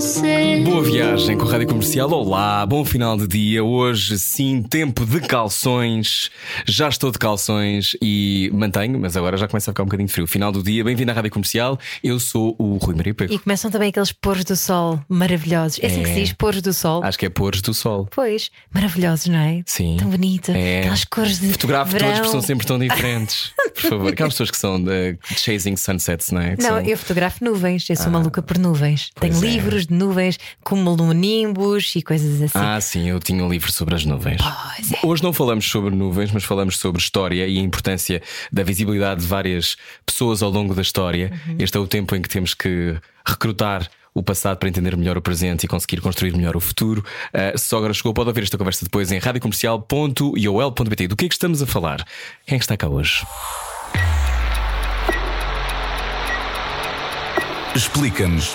você. Boa viagem com a Rádio Comercial. Olá, bom final de dia. Hoje, sim, tempo de calções. Já estou de calções e mantenho, mas agora já começa a ficar um bocadinho frio. Final do dia, bem-vindo à Rádio Comercial. Eu sou o Rui Maria Pego. E começam também aqueles pôres do sol maravilhosos. É assim que É. se diz pôres do sol. Acho que é pores do sol. Pois, maravilhosos, não é? Sim. Tão bonito. É. Aquelas cores de. Fotografo verão. todos porque são sempre tão diferentes. Por favor, aquelas pessoas que são de chasing sunsets, não é? Que Não, são- eu fotografo nuvens, eu sou maluca por nuvens. Tenho é. livros de nuvens, como nimbus e coisas assim. Ah, sim, eu tinha um livro sobre as nuvens. Pois é. Hoje não falamos sobre nuvens, mas falamos sobre história e a importância da visibilidade de várias pessoas ao longo da história. Uhum. Este é o tempo em que temos que recrutar o passado para entender melhor o presente e conseguir construir melhor o futuro. Uh, se só agora chegou, pode ouvir esta conversa depois em radiocomercial.iol.pt. Do que é que estamos a falar? Quem é que está cá hoje? Explica-nos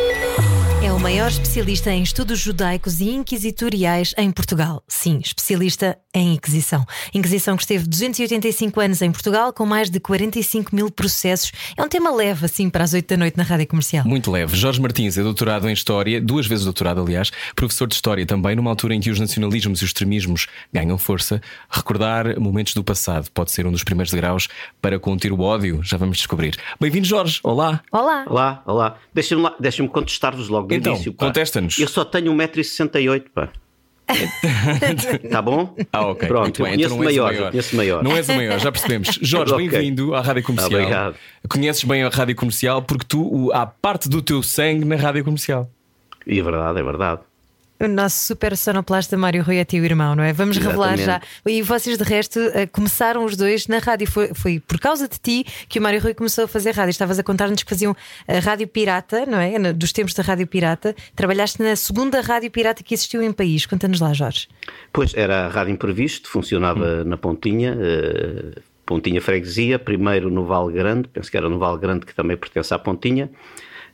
É o maior especialista em estudos judaicos e inquisitoriais em Portugal. Sim, especialista em Inquisição. Inquisição que esteve 285 anos em Portugal, com mais de 45 mil processos. É um tema leve, assim, para as 8 da noite na rádio comercial. Muito leve. Jorge Martins é doutorado em História, duas vezes doutorado, aliás, professor de História também, numa altura em que os nacionalismos e os extremismos ganham força. Recordar momentos do passado pode ser um dos primeiros degraus para conter o ódio, já vamos descobrir. Bem-vindo, Jorge. Olá. Olá! Olá, olá. Deixem-me lá- deixem-me contestar-vos logo Então, início. pá. contesta-nos. Eu só tenho 1,68m, pá. Tá bom? Ah, ok. Pronto, Muito bem. eu Então não maior, maior. maior. Não és o maior, já percebemos. Jorge, Ok. bem-vindo à Rádio Comercial. Obrigado. Conheces bem a Rádio Comercial porque tu há parte do teu sangue na Rádio Comercial. E é verdade, é verdade. O nosso super sonoplasta Mário Rui é teu irmão, não é? Vamos revelar já. Exatamente. E vocês, de resto, eh, começaram os dois na rádio. Foi, foi por causa de ti que o Mário Rui começou a fazer rádio. Estavas a contar-nos que faziam a rádio pirata, não é? Dos tempos da rádio pirata. Trabalhaste na segunda rádio pirata que existiu em país. Conta-nos lá, Jorge. Pois era a Rádio Imprevisto, funcionava na Pontinha, eh, Pontinha Freguesia, primeiro no Val Grande, penso que era no Val Grande que também pertence à Pontinha.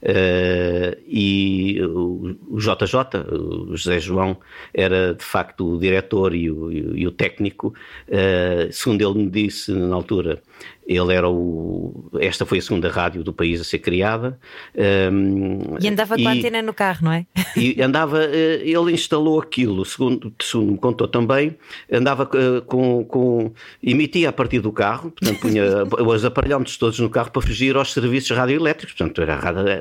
Eh, e o, JJ, o José João, era de facto o diretor e o, e o- e o técnico. eh, segundo ele me disse na altura, ele era o. Esta foi a segunda rádio do país a ser criada. eh, E andava com a antena no carro, não é? e andava, eh, ele instalou aquilo, segundo, segundo me contou também, andava eh, com, com. emitia a partir do carro, portanto, punha os aparelhómetros todos no carro para fugir aos serviços radioelétricos, portanto, era,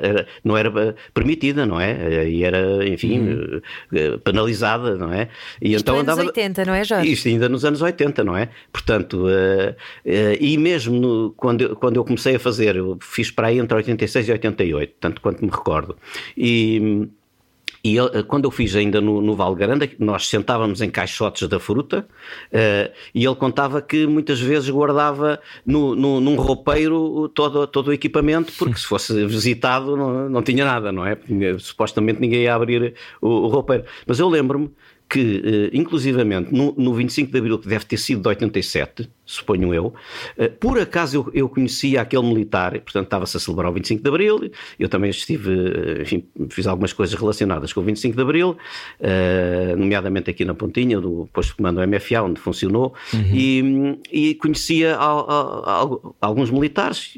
era- não era eh, permitida, não é? E era, enfim, eh, penalizada, não é? E Isto é anos 80, não é, Jorge? Isto ainda nos anos 80, não é? Portanto, eh, eh, e mesmo no- quando, eu, quando eu comecei a fazer, eu fiz para aí entre 86 e 88, tanto quanto me recordo. E. E ele- quando eu fiz ainda no, no Val Grande, nós sentávamos em caixotes da fruta eh, e ele contava que muitas vezes guardava no, no- num roupeiro todo, todo o equipamento, porque se fosse visitado não, não tinha nada, não é? Supostamente ninguém ia abrir o, o roupeiro. Mas eu lembro-me que, eh, inclusivamente, no, no 25 de Abril, que deve ter sido de 87, suponho eu, eh, por acaso eu, eu conhecia aquele militar, portanto estava-se a celebrar o 25 de Abril, eu também estive, eh, enfim, fiz algumas coisas relacionadas com o 25 de Abril, nomeadamente aqui na Pontinha, do posto de comando MFA, onde funcionou, e, e conhecia al- al- al- alguns militares,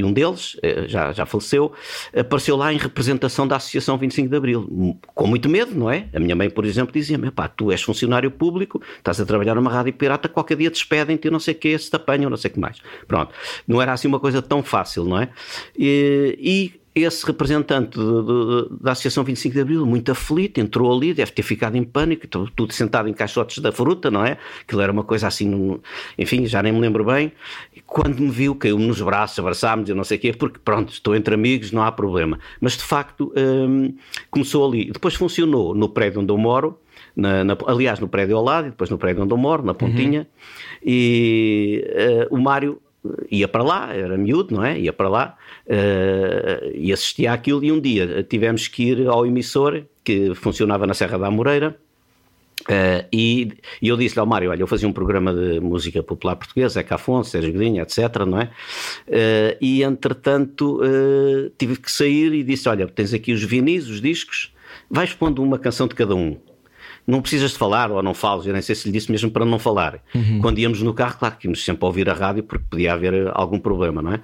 e, um deles, eh, já, já faleceu, apareceu lá em representação da Associação 25 de Abril, com muito medo, não é? A minha mãe, por exemplo, dizia-me: pá, tu és funcionário público, estás a trabalhar numa rádio pirata, qualquer dia despedem-te não sei o que, se te apanham, não sei o que mais. Pronto, não era assim uma coisa tão fácil, não é? E, e esse representante da Associação 25 de Abril, muito aflito, entrou ali, deve ter ficado em pânico, tu- tudo sentado em caixotes da fruta, não é? Aquilo era uma coisa assim, enfim, já nem me lembro bem. Quando me viu, caiu-me nos braços, abraçámos e não sei o quê, porque pronto, estou entre amigos, não há problema. Mas de facto, hum, começou ali. Depois funcionou no prédio onde eu moro, na- na- aliás, no prédio ao lado e depois no prédio onde eu moro, na Pontinha, e eh, o Mário ia para lá, era miúdo, não é? Ia para lá eh, e assistia àquilo. E um dia tivemos que ir ao emissor, que funcionava na Serra da Amoreira, Uh, e, e, eu disse-lhe ao Mário: Olha, eu fazia um programa de música popular portuguesa, Zeca Afonso, Sérgio Godinho, etc. Não é? Uh, e entretanto uh, tive que sair e disse: Olha, tens aqui os vinis, os discos, vais pondo uma canção de cada um não precisas de falar ou não falas, eu nem sei se lhe disse mesmo para não falar. Uhum. Quando íamos no carro, claro que íamos sempre a ouvir a rádio porque podia haver algum problema, não é?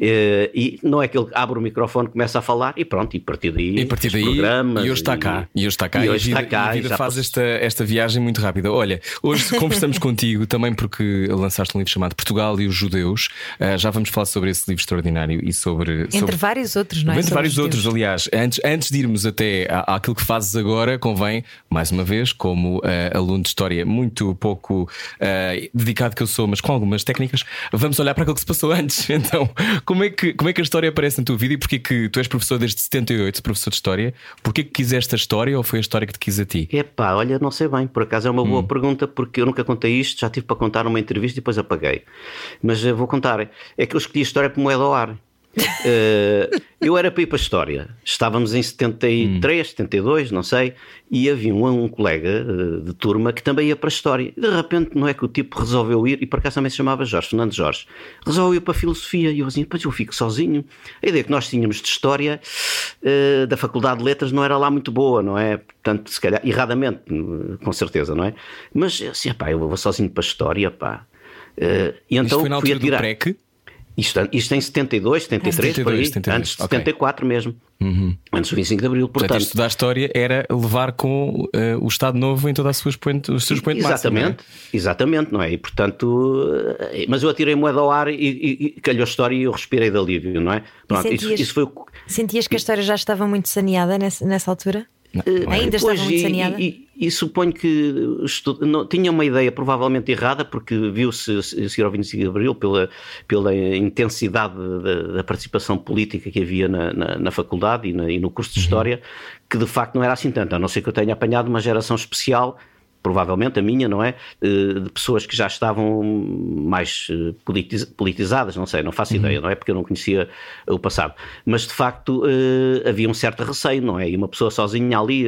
Eh, e não é que ele abre o microfone, começa a falar e pronto, e a partir daí. E a partir daí, programas, e hoje está cá. E hoje está cá. E, hoje e a vida, está cá, e a vida faz posso... esta, esta viagem muito rápida. Olha, hoje conversamos contigo também porque lançaste um livro chamado Portugal e os Judeus. Uh, já vamos falar sobre esse livro extraordinário e sobre. Entre sobre... vários outros, não é? Entre vários outros, aliás. Antes, antes de irmos até àquilo que fazes agora, convém, mais uma vez, como uh, aluno de história muito pouco uh, dedicado que eu sou, mas com algumas técnicas, vamos olhar para aquilo que se passou antes. Então, como é que, como é que a história aparece na tua vida e porquê que tu és professor desde 78, professor de história? Porquê que quiseste a história ou foi a história que te quis a ti? Epá, olha, não sei bem, por acaso é uma boa hum. pergunta, porque eu nunca contei isto, já tive para contar numa entrevista e depois apaguei. Mas uh, vou contar. É que eu escolhi a história como moeda ao ar. Uh, eu era para ir para a História. Estávamos em 73, hum. 72, não sei, e havia um, um colega uh, de turma que também ia para a História. De repente, não é que o tipo resolveu ir, e por acaso também se chamava Jorge, Fernando Jorge, resolveu ir para a Filosofia. E eu assim, depois eu fico sozinho. A ideia que nós tínhamos de História uh, da Faculdade de Letras não era lá muito boa, não é? Portanto, se calhar, erradamente, com certeza, não é? Mas assim, pá, eu vou sozinho para a História, pá. e então Isto foi na fui atirar. Do isto, isto em 72, 73, 72, por aí, 72. antes de okay. 74 mesmo. Uhum. Antes do 25 de Abril, portanto. portanto estudar história era levar com uh, o Estado Novo em todas as suas pointes, os seus pontos Exatamente, máximo, é? exatamente, não é? E portanto, uh, mas eu atirei moeda ao ar e, e, e calhou a história e eu respirei de alívio, não é? Pronto, sentias, isso, isso foi... sentias que a história já estava muito saneada nessa, nessa altura? Não, não Ainda estava muito saneada? E, e, suponho que não, tinha uma ideia provavelmente errada, porque viu-se ao 25 de Abril pela, pela intensidade da, da participação política que havia na, na, na faculdade e, na, e, no curso de uhum. História, que de facto não era assim tanto, a não ser que eu tenha apanhado uma geração especial provavelmente a minha, não é? Eh, de pessoas que já estavam mais eh, politizadas, não sei, não faço uhum. ideia, não é? Porque eu não conhecia o passado. Mas de facto eh, havia um certo receio, não é? E uma pessoa sozinha ali,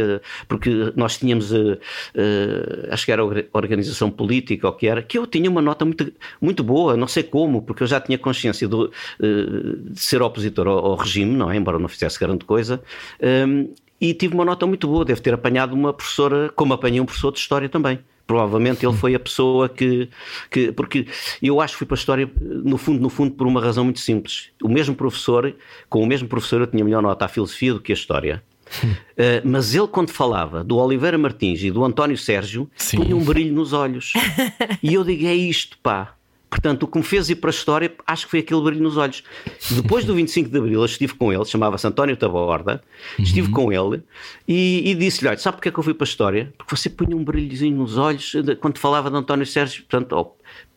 porque nós tínhamos, acho que era a organização política ou que era, que eu tinha uma nota muito, muito boa, não sei como, porque eu já tinha consciência do, de ser opositor ao, ao regime, não é? Embora não fizesse grande coisa. E tive uma nota muito boa. Deve ter apanhado uma professora, como apanhei um professor de História também. Provavelmente ele foi a pessoa que, que. Porque eu acho que fui para a História, no fundo, no fundo, por uma razão muito simples. O mesmo professor, com o mesmo professor, eu tinha melhor nota à filosofia do que a História. Uh, mas ele, quando falava do Oliveira Martins e do António Sérgio, Sim. punha um brilho nos olhos. e eu digo: é isto, pá. Portanto, o que me fez ir para a história, acho que foi aquele brilho nos olhos. Depois do 25 de Abril, eu estive com ele, chamava-se António Taborda, estive uhum. com ele e, e disse-lhe: Olha, sabe porque é que eu fui para a história? Porque você punha um brilhozinho nos olhos quando falava de António Sérgio, portanto,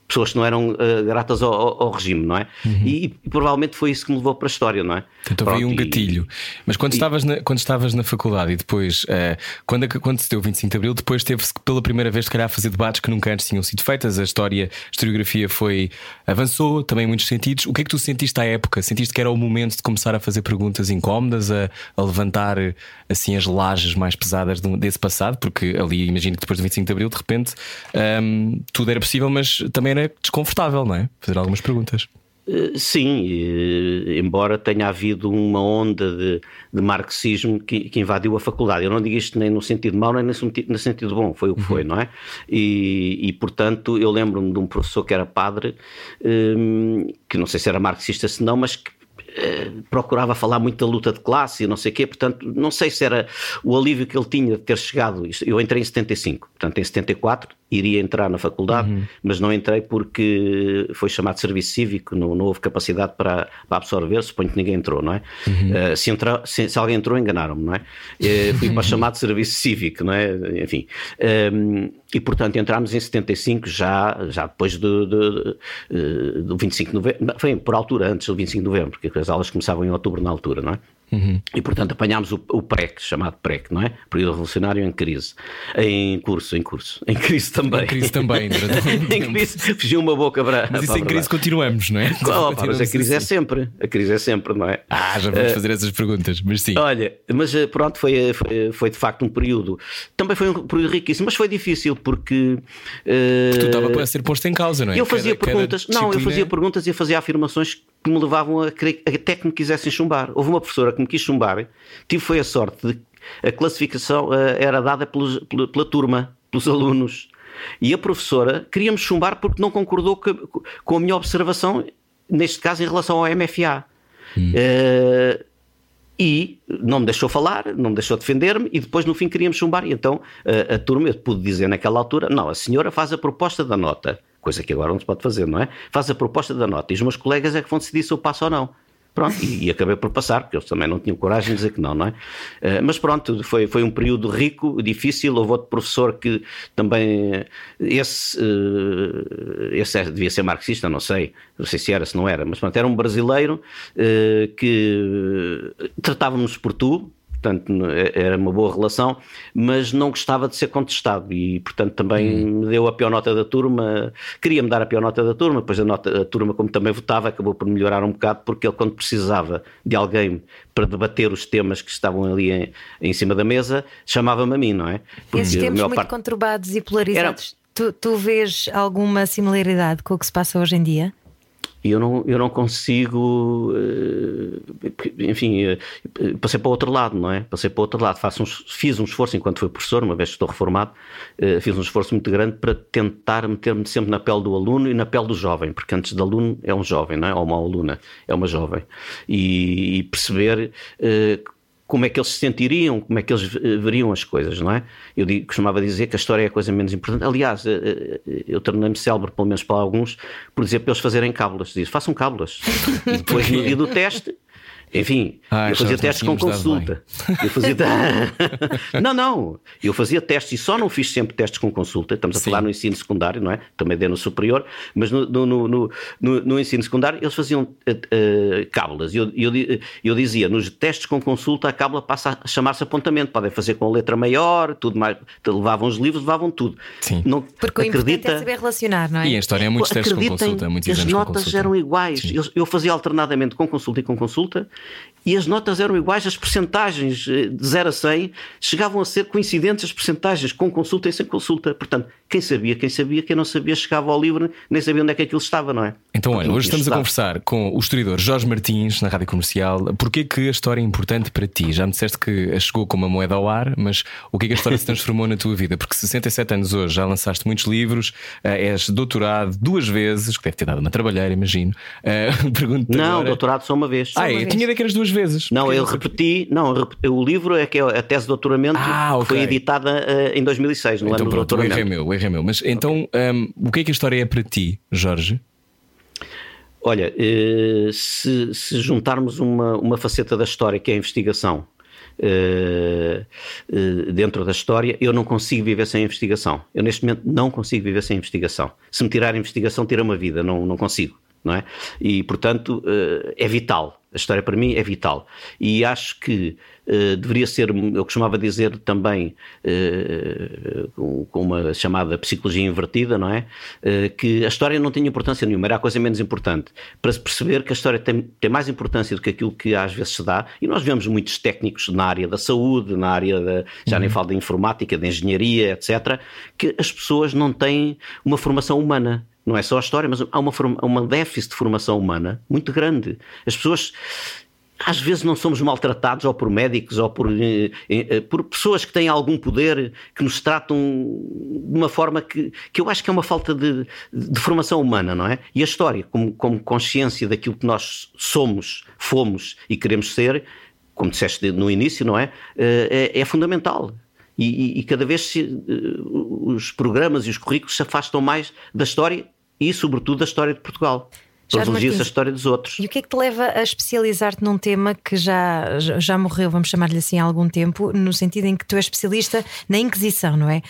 pessoas que não eram uh, gratas ao, ao, regime, não é? Uhum. E, e, provavelmente foi isso que me levou para a história, não é? Então veio um gatilho. Mas quando, e... estavas na, quando estavas na faculdade e depois, uh, quando, quando se deu o 25 de Abril, depois teve-se pela primeira vez, se calhar, a fazer debates que nunca antes tinham sido feitas. A história, a historiografia foi, avançou também em muitos sentidos. O que é que tu sentiste à época? Sentiste que era o momento de começar a fazer perguntas incómodas, a, a levantar assim as lajes mais pesadas desse passado? Porque ali, imagino que depois do 25 de Abril, de repente, um, ehm, tudo era possível, mas também era desconfortável, não é? Fazer algumas perguntas. Eh, sim, embora tenha havido uma onda de, de marxismo que, que, invadiu a faculdade. Eu não digo isto nem no sentido mau, nem no sentido, no sentido bom, foi o que uhum. foi, não é? E, e portanto, eu lembro-me de um professor que era padre, um, eh, que não sei se era marxista se não, mas que eh, procurava falar muito da luta de classe e não sei o quê, portanto, não sei se era o alívio que ele tinha de ter chegado. Eu entrei em 75, portanto, em 74 iria entrar na faculdade, uhum. mas não entrei porque foi chamado de serviço cívico, não, não houve capacidade para, para, absorver, suponho que ninguém entrou, não é? Uhum. Uh, se, entra, se, se, alguém entrou, enganaram-me, não é? Uh, fui para chamado de serviço cívico, não é? Enfim. Um, e portanto entramos em 75, já, já depois do, do, do 25 de novembro, foi por altura, antes do 25 de novembro, porque as aulas começavam em outubro na altura, não é? Uhum. E, portanto, apanhámos o, o PREC, chamado PREC, não é? Período Revolucionário em crise. Em curso, em curso. Em crise também. Em crise também, Em crise, fugiu uma boca para. Mas isso em crise continuamos, não é? Oh, pá, mas a crise é assim. sempre. A crise é sempre, não é? Ah, já vamos fazer essas perguntas, mas sim. Olha, mas eh, pronto, foi, foi, foi de facto um período. Também foi um período riquíssimo, mas foi difícil porque. eh, Tu estava a ser posto em causa, não é? eu fazia Cada- cada perguntas, não, eu fazia perguntas e fazia afirmações que me levavam a querer até que me quisessem chumbar. Houve uma professora que me quis chumbar, tive foi a sorte de a classificação eh, era dada pelos- pela, pela turma, pelos alunos. E a professora queria-me chumbar porque não concordou co- com a minha observação, neste caso em relação ao MFA. Eh, e não me deixou falar, não me deixou defender-me e depois no fim queríamos chumbar. E então a, a turma, eu pude dizer naquela altura: não, a senhora faz a proposta da nota, coisa que agora não se pode fazer, não é? Faz a proposta da nota e os meus colegas é que vão decidir se eu passo ou não. Pronto, e, e acabei por passar, porque eles também não tinham coragem de dizer que não, não é? Eh, mas pronto, foi, foi um período rico, difícil. Houve outro professor que também. eh, Esse, eh, esse é- devia ser marxista, não sei, não sei se era, se não era, mas pronto, era um brasileiro eh, que tratávamos por tu, portanto n- era uma boa relação, mas não gostava de ser contestado e, portanto, também me deu a pior nota da turma. Queria-me dar a pior nota da turma, depois a, nota, a turma, como também votava, acabou por melhorar um bocado, porque ele, quando precisava de alguém para debater os temas que estavam ali em, em cima da mesa, chamava-me a mim, não é? Esses a tempos muito parte- conturbados e polarizados. Tu, tu vês alguma similaridade com o que se passa hoje em dia? E eu não, eu não consigo, eh, enfim, eh, passei para o outro lado, não é? Passei para o outro lado. Faço um, fiz um esforço enquanto fui professor, uma vez que estou reformado, eh, fiz um esforço muito grande para tentar meter-me sempre na pele do aluno e na pele do jovem, porque antes de aluno é um jovem, não é? Ou uma aluna é uma jovem. E, e perceber como é que eles se sentiriam, como é que eles eh, veriam as coisas, não é? Eu digo- costumava dizer que a história é a coisa menos importante. Aliás, eh, eh, eu tornei-me célebre, pelo menos para alguns, por dizer para eles fazerem cábulas. Diz, façam cábulas. E depois, no dia do teste, enfim, Ah, eu fazia já testes com consulta. Eu fazia... não, não. Eu fazia testes e só não fiz sempre testes com consulta. Estamos a Sim. falar no ensino secundário, não é? Também dei no superior, mas no, no, no, no- no- no ensino secundário eles faziam eh, eh, cábulas. E eu, eu, eu dizia, nos testes com consulta, a cábula passa a chamar-se apontamento. Podem fazer com letra maior, tudo mais. Levavam os livros, levavam tudo. Sim. Não, Porque o importante acredita, é saber relacionar, não é? E em história é muitos testes com consulta, muitos as notas consulta. eram iguais. Eu, eu fazia alternadamente com consulta e com consulta e as notas eram iguais. As percentagens eh, de 0 a 100 chegavam a ser coincidentes as percentagens com consulta e sem consulta. Portanto, quem sabia, quem sabia, quem não sabia chegava ao livro, nem sabia onde é que aquilo estava, não é? Então, olha, hoje estamos a conversar com o historiador Jorge Martins na Rádio Comercial. Porquê que a história é importante para ti? Já me disseste que chegou como uma moeda ao ar, mas o que é que a história se transformou na tua vida? Porque 67 anos hoje, já lançaste muitos livros, eh, és doutorado duas vezes, que deve ter dado uma trabalheira, imagino. Eh, Pergunto-te Não, agora... doutorado só uma vez. Ah, uma é, vez. tinha ideia que eras duas vezes. Não, eu repeti, não, eu repeti- o livro é que é a tese de doutoramento Ah, ok. foi editada eh, em 2006, no Então ano do pronto, o erro é meu, o erro é meu. Mas então, hum, o que é que a história é para ti, Jorge? Olha, eh, se, se juntarmos uma, uma faceta da história que é a investigação eh, eh, dentro da história, eu não consigo viver sem investigação. Eu neste momento não consigo viver sem investigação. Se me tirar a investigação, tira uma vida, não, não consigo. Não é? E portanto eh, é vital. A história para mim é vital. E acho que eh, deveria ser, eu costumava dizer também, eh, com, com uma chamada psicologia invertida, não é? Que a história não tinha importância nenhuma, era a coisa menos importante. Para se perceber que a história tem, tem mais importância do que aquilo que às vezes se dá, e nós vemos muitos técnicos na área da saúde, na área da, já nem falo da informática, da engenharia, etc., que as pessoas não têm uma formação humana. Não é só a história, mas há uma, uma déficit de formação humana muito grande. As pessoas às vezes não somos maltratados ou por médicos ou por, eh, eh, por pessoas que têm algum poder que nos tratam de uma forma que, que eu acho que é uma falta de, de formação humana, não é? E a história, como, como consciência daquilo que nós somos, fomos e queremos ser, como disseste no início, não é? Eh, É, é fundamental. E, e- cada vez se, eh, os programas e os currículos se afastam mais da história e, sobretudo, da história de Portugal. privilegia-se a história dos outros. E o que é que te leva a especializar-te num tema que já, já morreu, vamos chamar-lhe assim, há algum tempo, no sentido em que tu és especialista na Inquisição, não é?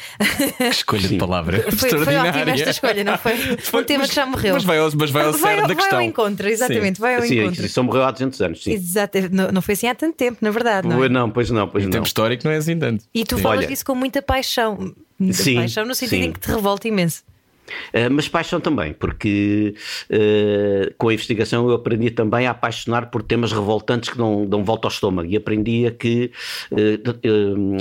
Que escolha de palavra. Foi, foi ótima esta escolha, não foi? Um tema mas, que já morreu. Mas vai ao, mas vai ao vai, cerne da questão. Vai ao encontro, exatamente, Sim. vai ao Sim, a encontro. Inquisição morreu há 200 anos, sim. Exato, não, não foi assim há tanto tempo, na verdade. Não, é? Não, pois não, pois Em não. tempo histórico não é assim tanto. E tu falas Olha. disso com muita paixão. Muita Sim, paixão no sentido sim. em que te revolta imenso. Uh, mas paixão também, porque uh, com a investigação eu aprendi também a apaixonar por temas revoltantes que dão, dão volta ao estômago. E aprendia que uh,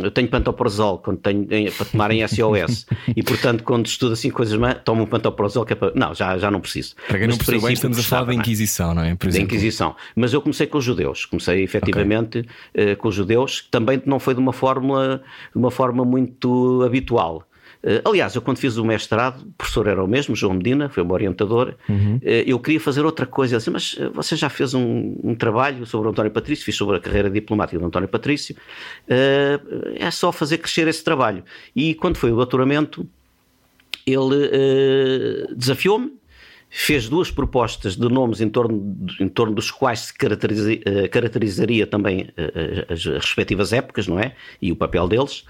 eu tenho pantoprazol quando tenho, em- para tomar em SOS. e portanto, quando estudo assim coisas, tomo um pantoprazol que é para. Não, já, já não preciso. Para quem Mas não de percebeu bem, estamos a falar da é? Inquisição, não é? Por da. Inquisição. Mas eu comecei com os judeus, comecei efetivamente eh, com os judeus, que também não foi de uma forma, de uma forma muito habitual. Eh, aliás, eu quando fiz o mestrado, o professor era o mesmo, João Medina, foi o meu orientador. Eh, eu queria fazer outra coisa. Ele disse, mas eh, você já fez um, um trabalho sobre o António Patrício, fiz sobre a carreira diplomática do António Patrício. É só fazer crescer esse trabalho. E quando foi o doutoramento, ele desafiou-me, fez duas propostas de nomes em torno, em torno dos quais se caracteriza- caracterizaria também as respectivas épocas, não é? E o papel deles.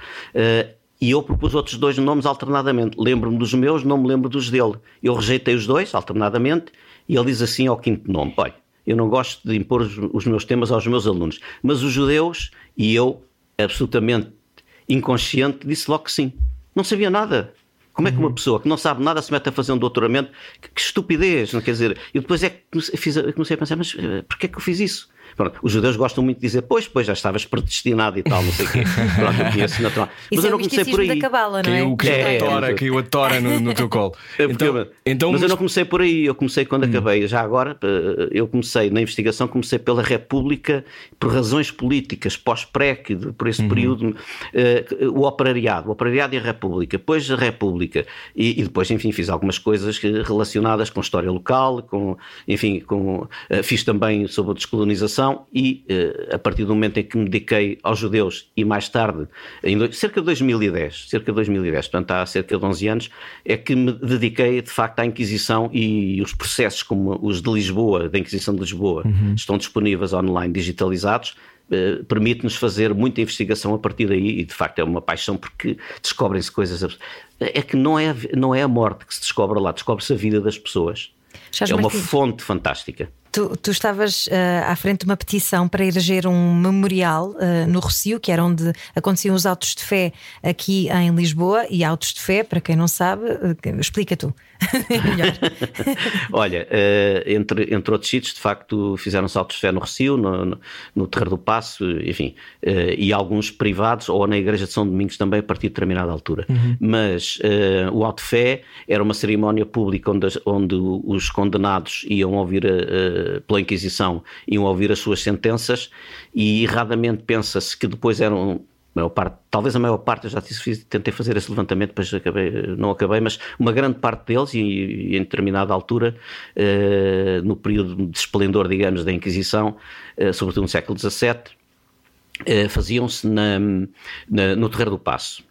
E eu propus outros dois nomes alternadamente. Lembro-me dos meus, não me lembro dos dele. Eu rejeitei os dois alternadamente e ele diz assim ao quinto nome: Olha, eu não gosto de impor os, os meus temas aos meus alunos, mas os judeus, e eu, absolutamente inconsciente, disse logo que sim. Não sabia nada. Como é que uma pessoa que não sabe nada se mete a fazer um doutoramento? Que, que estupidez, não quer dizer? E depois é que comecei, fiz a- comecei a pensar, mas eh, porquê é que eu fiz isso? Pronto, os judeus gostam muito de dizer, pois, pois, já estavas predestinado e tal, não sei o quê. Pronto, eu conheço natural. Mas Isso eu é não comecei por misticismo da aí. cabala, não é? Caiu, caiu É, a tora, é. caiu a tora no, no teu colo. É, Então, então, mas eu não comecei por aí, eu comecei quando acabei. Já agora, eh, eu comecei na investigação, comecei pela República por razões políticas, pós-PREC, por esse período, eh, o operariado, o operariado e a República, depois a República, e, e depois, enfim, fiz algumas coisas relacionadas com história local, com, enfim, com, eh, fiz também sobre a descolonização e eh, a partir do momento em que me dediquei aos judeus e mais tarde, em do- cerca de 2010, cerca de 2010, portanto há cerca de 11 anos, é que me dediquei de facto à Inquisição e os processos como os de Lisboa, da Inquisição de Lisboa, estão disponíveis online, digitalizados, eh, permite-nos fazer muita investigação a partir daí e de facto é uma paixão porque descobrem-se coisas. É que não é, não é a morte que se descobre lá, descobre-se a vida das pessoas. Jorge é uma Martins. fonte fantástica. Tu, tu estavas ah, à frente de uma petição para eleger um memorial ah, no Rocio, que era onde aconteciam os autos de fé aqui em Lisboa. E autos de fé, para quem não sabe, ah, explica tu. Melhor. Olha, entre, entre outros sítios, de facto, fizeram-se autos de fé no Recio, no, no, no Terreiro do Passo, enfim, e alguns privados, ou na Igreja de São Domingos também, a partir de determinada altura. Mas eh, o auto de fé era uma cerimónia pública onde, onde os condenados iam ouvir, eh, pela Inquisição, iam ouvir as suas sentenças, e erradamente pensa-se que depois eram maior parte, talvez a maior parte, eu já tentei fazer esse levantamento, depois acabei, não acabei, mas uma grande parte deles, e, e em determinada altura, eh, no período de esplendor, digamos, da Inquisição, eh, sobretudo no século XVII, eh, faziam-se no Terreiro do Passo.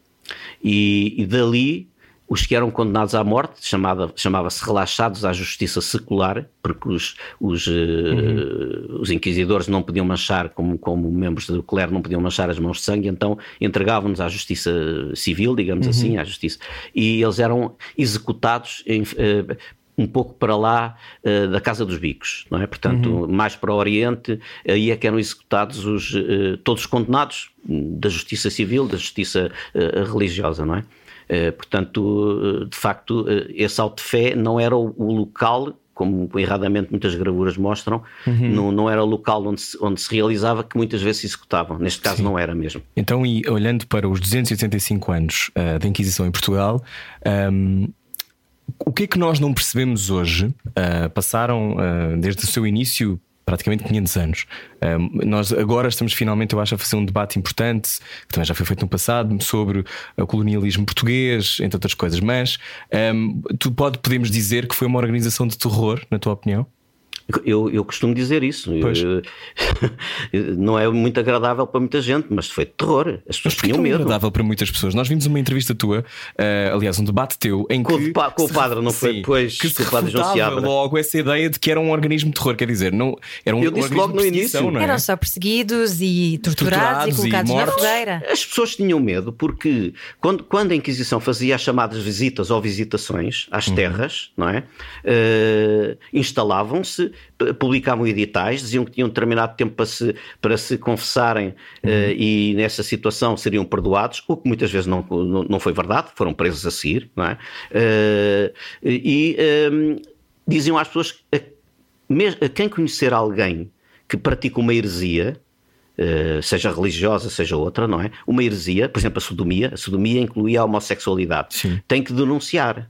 E, e dali, os que eram condenados à morte, chamava-se relaxados à justiça secular, porque os, os, eh, os inquisidores não podiam manchar, como, como membros do clero, não podiam manchar as mãos de sangue, então entregavam-nos à justiça civil, digamos assim, à justiça, e eles eram executados em, eh, um pouco para lá eh, da Casa dos Bicos, não é? Portanto, mais para o Oriente, aí é que eram executados os, eh, todos os condenados da justiça civil, da justiça eh, religiosa, não é? Eh, portanto, eh, de facto, eh, esse auto de fé não era o, local, como erradamente muitas gravuras mostram, não, não era o local onde se, onde se realizava que muitas vezes se executavam. Neste caso, não era mesmo. Então, e olhando para os 285 anos ah, da Inquisição em Portugal, ahm, o que é que nós não percebemos hoje? Ah, passaram ah, desde o seu início praticamente 500 anos. Ahm, nós agora estamos finalmente, eu acho, a fazer um debate importante, que também já foi feito no passado, sobre o colonialismo português, entre outras coisas. Mas ahm, tu pode, podemos dizer que foi uma organização de terror, na tua opinião? Eu, eu costumo dizer isso. Eu- não é muito agradável para muita gente, mas foi terror. As pessoas Mas tinham é medo. agradável para muitas pessoas? Nós vimos uma entrevista tua, eh, aliás, um debate teu, em Com o que. pa- com o se- padre, não foi? Sim, Pois, que se com o padre João Seabra. logo essa ideia de que era um organismo de terror. Quer dizer, não, era um Eu disse logo no início. não é? Eram só perseguidos e torturados, Torturados e e colocados na mortos. fogueira. As pessoas tinham medo porque quando, quando a Inquisição fazia as chamadas visitas ou visitações às Uhum. terras, não é? Eh, instalavam-se, p- publicavam editais, diziam que tinham determinado tempo para se, para se confessarem eh, Uhum. e nessa situação seriam perdoados, o que muitas vezes não, não, não foi verdade, foram presos a seguir, não é? Eh, e eh, diziam às pessoas que a- mes- a quem conhecer alguém que pratica uma heresia, eh, seja religiosa, seja outra, não é? Uma heresia, por exemplo, a sodomia, a sodomia incluía a homossexualidade, Sim. tem que denunciar.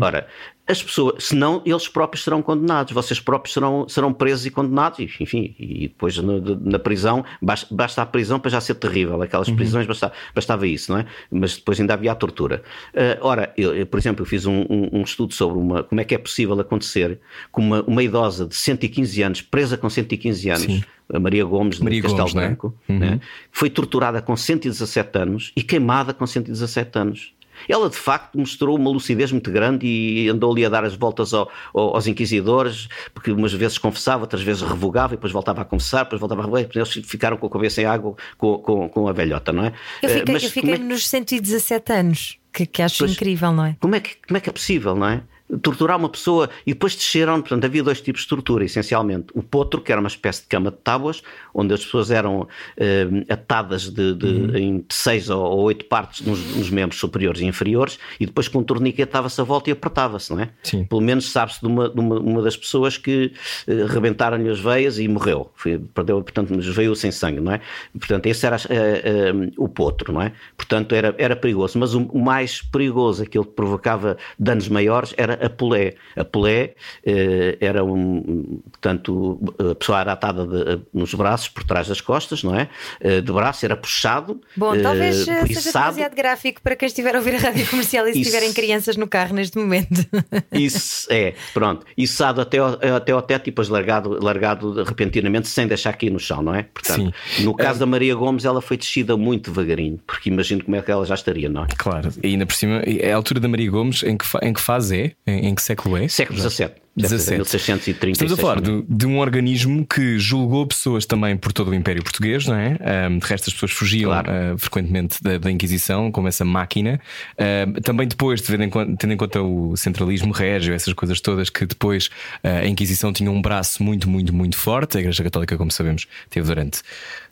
Ora, as pessoas, senão eles próprios serão condenados, vocês próprios serão, serão presos e condenados, enfim, e depois no- de- na prisão, basta, basta a prisão para já ser terrível, aquelas prisões basta- bastava isso, não é? Mas depois ainda havia a tortura. Eh, ora, eu, eu, por exemplo, eu fiz um, um- um estudo sobre uma, como é que é possível acontecer com uma, uma idosa de 115 anos, presa com 115 anos, Sim. a Maria Gomes de Maria Castelo Gomes, não é? Branco, né? foi torturada com 117 anos e queimada com 117 anos. Ela de facto mostrou uma lucidez muito grande e andou ali a dar as voltas ao- ao- aos inquisidores, porque umas vezes confessava, outras vezes revogava e depois voltava a confessar, depois voltava a revogar, e eles ficaram com a cabeça em água com, com, com a velhota, não é? Eu Eh, fiquei, mas eu como é fiquei nos 117 anos, que, que acho Pois. incrível, não é? como é, que, como é que é possível, não é? Torturar uma pessoa e depois desceram, portanto, havia dois tipos de tortura, essencialmente. O potro, que era uma espécie de cama de tábuas, onde as pessoas eram eh, atadas de, de- Uhum. em seis ou, ou oito partes nos, nos membros superiores e inferiores, e depois com um torniquete estava-se a volta e apertava-se, não é? Sim. Pelo menos sabe-se de uma, de uma, uma das pessoas que eh, rebentaram-lhe as veias e morreu. Foi- perdeu, portanto, veio sem sangue, não é? Portanto, esse era eh, eh, o potro, não é? Portanto, era, era perigoso. Mas o, o mais perigoso, aquele que provocava danos maiores, era a polé. A polé eh, era um, portanto, a pessoa era atada de- nos braços, por trás das costas, não é? Eh, de braço, era puxado. Bom, eh, talvez eh, seja demasiado gráfico para quem estiver a ouvir a rádio comercial e se Isso. tiverem crianças no carro neste momento. Isso é, pronto. Içado até ao, até ao teto e depois largado, largado repentinamente sem deixar cair no chão, não é? Portanto, Sim. no caso da Maria Gomes, ela foi descida muito devagarinho, porque imagino como é que ela já estaria, não é? Claro, e ainda por cima, é a altura da Maria Gomes, em que, em que fase é? Em, em que século é? Século XVII. 17. 1636. Estamos a falar de, de um organismo que julgou pessoas também por todo o Império Português, não é? Ahm, de resto, as pessoas fugiam Claro. ah, frequentemente da, da Inquisição, como essa máquina. Ahm, também depois, tendo em, conta, tendo em conta o centralismo régio, essas coisas todas, que depois ah, a Inquisição tinha um braço muito, muito, muito forte. A Igreja Católica, como sabemos, teve durante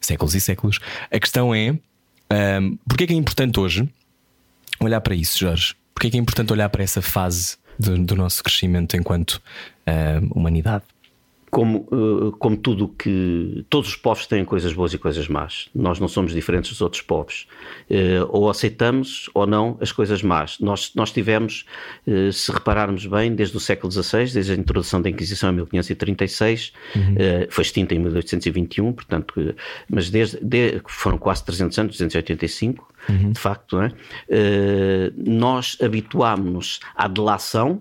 séculos e séculos. A questão é: ahm, porquê é que é importante hoje olhar para isso, Jorge? Porquê é que é importante olhar para essa fase do, do nosso crescimento enquanto ah, humanidade? Como, eh, como tudo que. Todos os povos têm coisas boas e coisas más. Nós não somos diferentes dos outros povos. Eh, ou aceitamos ou não as coisas más. Nós, nós tivemos, eh, se repararmos bem, desde o século XVI, desde a introdução da Inquisição em 1536, eh, foi extinta em 1821, portanto, mas desde, de- foram quase 300 anos, 285, de facto, não é? Nós habituámos-nos à delação.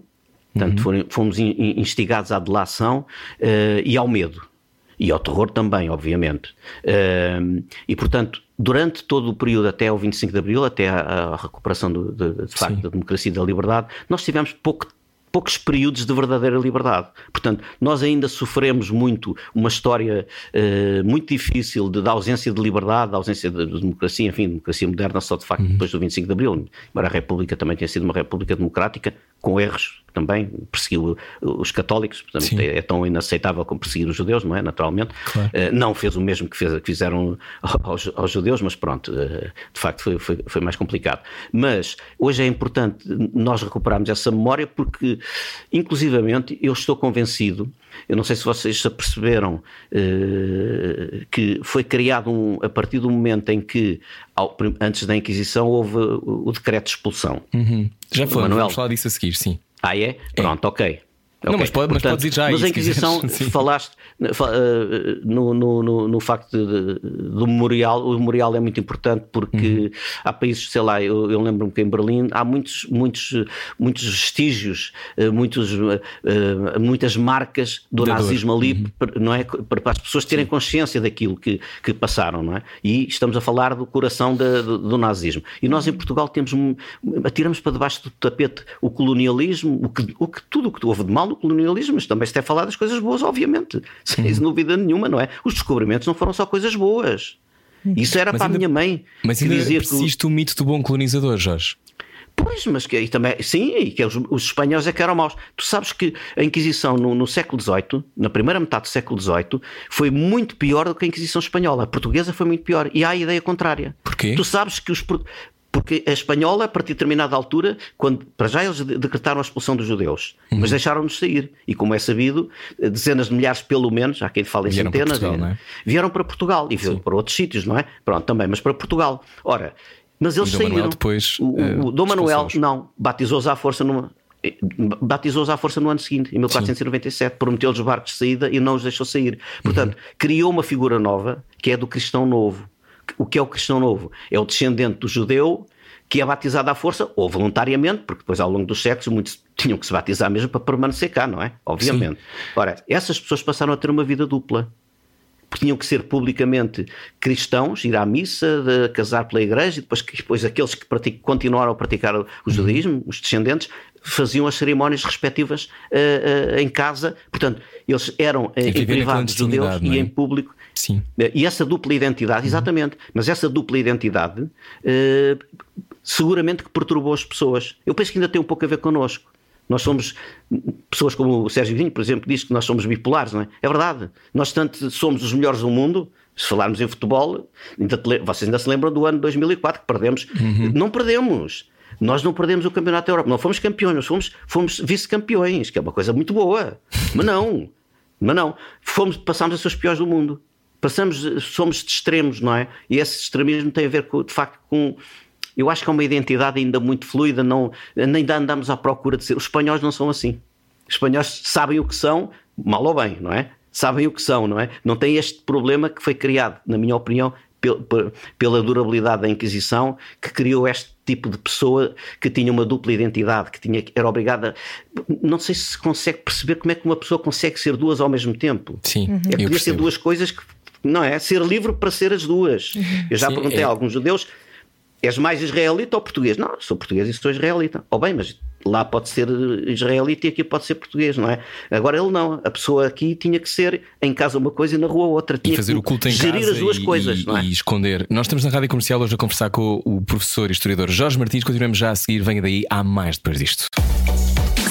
Portanto, foram- fomos in- in- instigados à delação eh, e ao medo. E ao terror também, obviamente. Eh, e, portanto, durante todo o período até o 25 de Abril, até a, a recuperação do- de, de facto Sim. da democracia e da liberdade, nós tivemos pouco poucos períodos de verdadeira liberdade. Portanto, nós ainda sofremos muito uma história eh, muito difícil de, da ausência de liberdade, da ausência de, de democracia, enfim, democracia moderna só de facto depois do 25 de Abril. Embora a República também tenha sido uma República democrática, com erros também, perseguiu os católicos, portanto Sim. é, é tão inaceitável como perseguir os judeus, não é? Naturalmente. Claro. Eh, não fez o mesmo que, fez, que fizeram aos, aos judeus, mas pronto, eh, de facto foi, foi, foi mais complicado. Mas hoje é importante nós recuperarmos essa memória porque, inclusivamente, eu estou convencido, eu não sei se vocês se aperceberam, eh, que foi criado um, a partir do momento em que, ao- antes da Inquisição, houve o, decreto de expulsão. Uhum. Já falamos, Manuel. vamos falar disso a seguir, sim. Ah, é? Pronto, ok. Não, mas, pode, Portanto, mas podes ir já. Mas a. Inquisição, Sim. falaste uh, no, no, no, no facto de- do memorial. O memorial é muito importante porque Uhum. há países, sei lá, eu, eu lembro-me que em Berlim há muitos, muitos, muitos vestígios, uh, muitos, uh, uh, muitas marcas do dor. nazismo ali, Uhum. para- não é? Para as pessoas terem consciência daquilo que, que passaram, não é? E estamos a falar do coração da- do, do nazismo. E nós em Portugal temos, atiramos para debaixo do tapete o colonialismo, o que, o que tudo o que houve de mal no colonialismo, mas também se deve falar das coisas boas, obviamente, sem dúvida nenhuma, não é? Os descobrimentos não foram só coisas boas. Isso era Mas para ainda- a minha mãe. Mas ainda dizia que o- mito do bom colonizador, Jorge. Pois, mas que e também, sim, e que os, os espanhóis é que eram maus. Tu sabes que a Inquisição no, no século XVIII, na primeira metade do século XVIII, foi muito pior do que a Inquisição espanhola. A portuguesa foi muito pior. E há a ideia contrária. Porquê? Tu sabes que os. Por- Porque a espanhola, a partir de determinada altura, quando, para já eles de- decretaram a expulsão dos judeus, Uhum. mas deixaram-nos sair. E como é sabido, dezenas de milhares, pelo menos, há quem fale em Vieram para centenas, Portugal, e- não é? vieram para Portugal e vieram para outros sítios, não é? Pronto, também, mas para Portugal. Ora, mas eles E Dom Manuel saíram. depois, o, eh, o Dom Manuel, não, batizou-os à força numa. Batizou-os à força no ano seguinte, em 1497, prometeu-lhes barcos de saída e não os deixou sair. Portanto, Uhum. criou uma figura nova que é do cristão novo. O que é o cristão novo? É o descendente do judeu que é batizado à força, ou voluntariamente, porque depois ao longo dos séculos muitos tinham que se batizar mesmo para permanecer cá, não é? Obviamente. Ora, essas pessoas passaram a ter uma vida dupla porque tinham que ser publicamente cristãos, ir à missa, de casar pela igreja, e depois, depois aqueles que pratic- continuaram a praticar o Uhum. judaísmo, os descendentes, faziam as cerimónias respectivas eh, eh, em casa. Portanto, eles eram E em privado judeus não e é? em público. Sim. Eh, E essa dupla identidade, exatamente, mas essa dupla identidade eh, seguramente que perturbou as pessoas. Eu penso que ainda tem um pouco a ver connosco. Nós somos pessoas como o Sérgio Vinho, por exemplo, diz que nós somos bipolares, não é? É verdade. Nós tanto somos os melhores do mundo. Se falarmos em futebol, ainda te vocês ainda se lembram do ano 2004 que perdemos? Não perdemos. Nós não perdemos o Campeonato da Europa. Não fomos campeões, nós fomos, fomos vice-campeões, que é uma coisa muito boa. Mas não. Mas não. Fomos, passámos a ser os piores do mundo. Passamos, somos de extremos, não é? E esse extremismo tem a ver, com, de facto, com. Eu acho que é uma identidade ainda muito fluida, não, nem ainda andamos à procura de ser. Os espanhóis não são assim. Os espanhóis sabem o que são, mal ou bem, não é? Sabem o que são, não é? Não tem este problema que foi criado, na minha opinião, pel- pe- pela durabilidade da Inquisição, que criou este tipo de pessoa que tinha uma dupla identidade, que tinha, era obrigada. Não sei se consegue perceber como é que uma pessoa consegue ser duas ao mesmo tempo. Sim, É, eu podia ser duas coisas que. Não é? Ser livre para ser as duas. Eu já Sim, perguntei é- a alguns judeus: és mais israelita ou português? Não, sou português e sou israelita. Ou bem, mas lá pode ser israelita e aqui pode ser português, não é? Agora ele não. A pessoa aqui tinha que ser em casa uma coisa e na rua outra. Tinha E fazer que o culto em gerir casa as duas e, coisas, e- não é? e esconder. Nós estamos na Rádio Comercial hoje a conversar com o professor e historiador Jorge Martins. Continuamos já a seguir. Venha daí, há mais depois disto.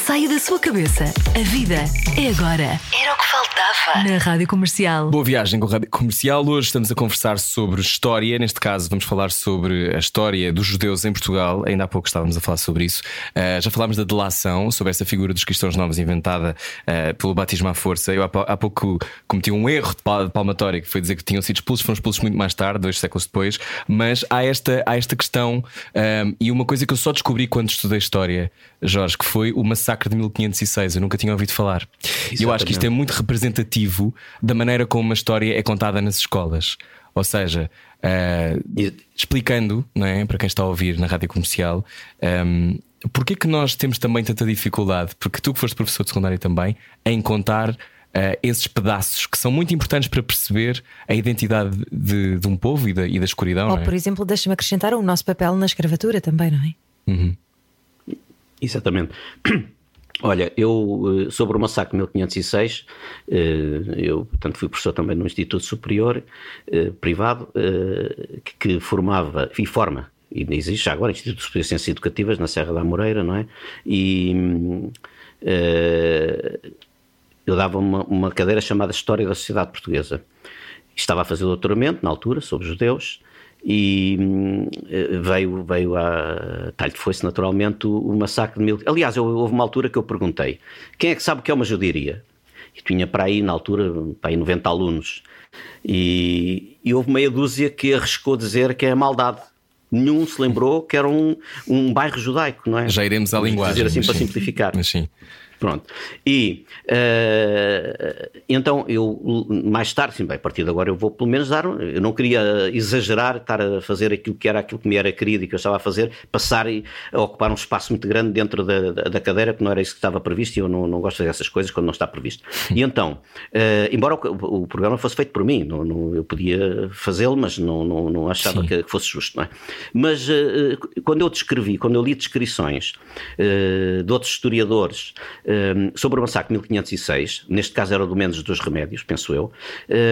Saia da sua cabeça. A vida é agora. Era o que faltava. Na Rádio Comercial. Boa viagem com a Rádio Comercial. Hoje estamos a conversar sobre história. Neste caso, vamos falar sobre a história dos judeus em Portugal. Ainda há pouco estávamos a falar sobre isso. Uh, já falámos da delação, sobre essa figura dos cristãos novos inventada uh, pelo batismo à força. Eu há, pou- há pouco cometi um erro de pal- de palmatória, que foi dizer que tinham sido expulsos, foram expulsos muito mais tarde, dois séculos depois. Mas há esta, há esta questão, um, e uma coisa que eu só descobri quando estudei história, Jorge, que foi o massacre de 1506. Eu nunca tinha ouvido falar. E eu acho que isto é muito representativo da maneira como uma história é contada nas escolas. Ou seja, uh, explicando, não é, para quem está a ouvir na rádio comercial, um, porque é que nós temos também tanta dificuldade, porque tu que foste professor de secundário também, em contar uh, esses pedaços que são muito importantes para perceber a identidade de, de um povo e da, e da escuridão. Ou, não é? por exemplo, deixa-me acrescentar o nosso papel na escravatura também, não é? Exatamente. Olha, eu eh, sobre o massacre de 1506, eh, eu portanto fui professor também no Instituto Superior eh, privado eh, que, formava e forma e ainda existe agora Instituto Superior de Ciências Educativas na Serra da Amoreira, não é? E eu dava uma, uma cadeira chamada História da Sociedade Portuguesa. Estava a fazer doutoramento na altura sobre judeus e hum, eh, veio, veio a talho de foice naturalmente o, o massacre de mil. Aliás, eu- houve uma altura que eu perguntei: quem é que sabe o que é uma judiaria? E tinha para aí, na altura, para aí 90 alunos. E, e houve meia dúzia que arriscou dizer que é maldade. Nenhum se lembrou que era um, um bairro judaico, não é? Já iremos à Vamos linguagem. Dizer assim para sim. simplificar. Mas sim. Pronto. E uh, então eu mais tarde, sim, bem, a partir de agora eu vou pelo menos dar. Eu não queria exagerar, estar a fazer aquilo que era aquilo que me era querido e que eu estava a fazer, passar e a ocupar um espaço muito grande dentro da, da, da cadeira, que não era isso que estava previsto e eu não, não gosto de fazer essas coisas quando não está previsto. E então, uh, embora o, o, programa fosse feito por mim, não, não eu podia fazê-lo, mas não, não, não achava que, que, fosse justo, não é? Mas uh, quando eu descrevi, quando eu li descrições de outros historiadores um, sobre o massacre de 1506, neste caso era do Mendes dos Remédios, penso eu,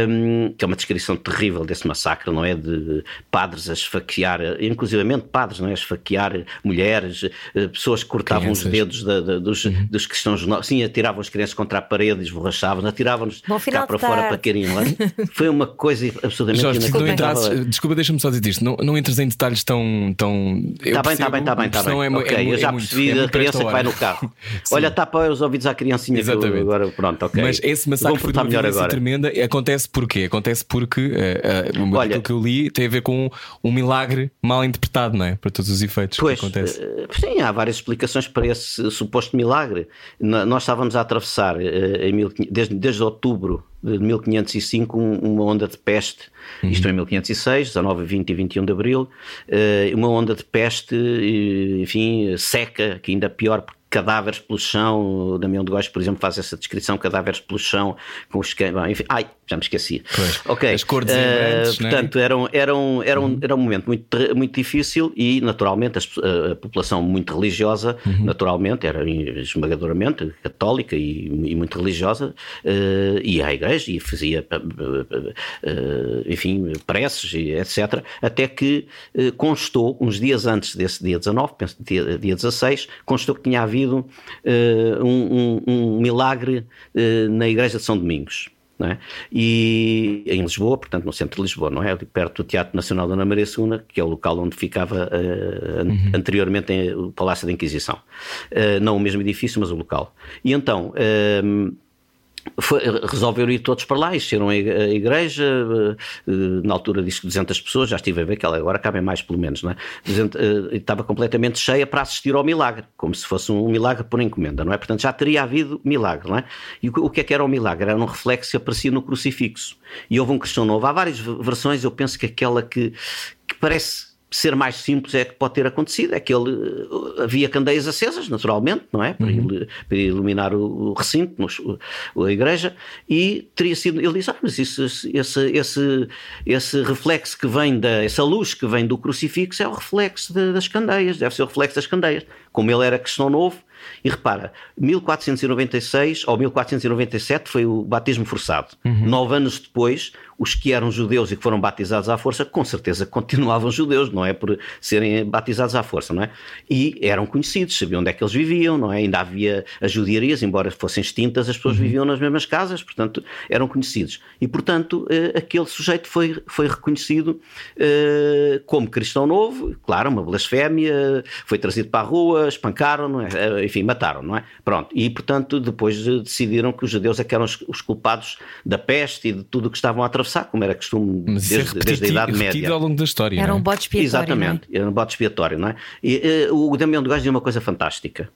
um, que é uma descrição terrível desse massacre, não é? De padres a esfaquear, inclusivamente padres, não é? A esfaquear mulheres, eh, pessoas que cortavam crianças. os dedos da, da, dos, uhum. dos cristãos, sim, atiravam as crianças contra a parede, esborrachavam, atiravam-nos cá para fora para querem lá. Foi uma coisa absolutamente Jorge, inacreditável. Desculpa, deixa-me só dizer isto, não, não entras em detalhes tão. tão está bem, está bem, está bem, está bem. É, ok, é, eu já é percebi muito, a criança que vai no carro. Olha, tapa os ouvidos à criancinha. Exatamente. agora, pronto, ok. Mas esse massacre foi uma melhor agora. tremenda. Acontece porquê? Acontece porque uh, uh, Olha, que eu li tem a ver com um milagre mal interpretado, não é? Para todos os efeitos. Pois, que acontece. Uh, sim, há várias explicações para esse suposto milagre. Nós estávamos a atravessar desde, desde outubro de 1505 uma onda de peste, uhum. isto em 1506, 19, 20 e 21 de abril, uma onda de peste, enfim, seca, que ainda pior porque cadáveres pelo chão. O Damião de Góis, por exemplo, faz essa descrição: cadáveres pelo chão, com os Bom, enfim, ai, já me esqueci. Pois, ok. As cores uh, Portanto, né? era, um, era, um, era, um, uhum. era um momento muito, muito difícil e, naturalmente, a, a população muito religiosa, uhum. naturalmente, era esmagadoramente católica e, e muito religiosa, uh, ia à igreja e fazia, uh, enfim, preces etc. Até que constou, uns dias antes desse dia 19, penso dia, dia 16, constou que tinha havido havido uh, um, um, um, milagre uh, na igreja de São Domingos. É? E em Lisboa, portanto no centro de Lisboa, não é? Perto do Teatro Nacional da Ana Maria II, que é o local onde ficava uh, uhum. anteriormente o Palácio da Inquisição. Uh, não o mesmo edifício, mas o local. E então, uh, foi, resolveram ir todos para lá, encheram a igreja, eh, na altura disse 200 pessoas, já estive a ver que ela agora cabem mais pelo menos, não é? Eh, estava completamente cheia para assistir ao milagre, como se fosse um milagre por encomenda, não é? Portanto já teria havido milagre, não é? E o que é que era o milagre? Era um reflexo que aparecia no crucifixo. E houve um cristão novo. Há várias versões, eu penso que aquela que, que parece ser mais simples é que pode ter acontecido, é que ele uh, havia candeias acesas, naturalmente, não é? Para, uhum. iluminar o, recinto, a igreja, e teria sido, ele disse, ah, mas isso, esse, esse, esse reflexo que vem da, essa luz que vem do crucifixo é o reflexo de, das candeias, deve ser o reflexo das candeias. Como ele era cristão novo, e repara, 1496 ou 1497 foi o batismo forçado. Uhum. Nove anos depois, os que eram judeus e que foram batizados à força, com certeza continuavam judeus, não é? Por serem batizados à força, não é? E eram conhecidos, sabiam onde é que eles viviam, não é? Ainda havia as judiarias, embora fossem extintas, as pessoas uhum. viviam nas mesmas casas, portanto, eram conhecidos. E, portanto, eh, aquele sujeito foi, foi reconhecido eh, como cristão novo, claro, uma blasfémia, foi trazido para a rua, espancaram, não é? Eh, enfim, mataram, não é? Pronto. E, portanto, depois decidiram que os judeus é que eram os, os culpados da peste e de tudo o que estavam a atravessar, como era costume Mas é desde, desde a Idade Média. ao longo da história. Era um é? bote expiatório. Exatamente, é? era um bote expiatório, não é? E uh, o Damião de Gás dizia uma coisa fantástica: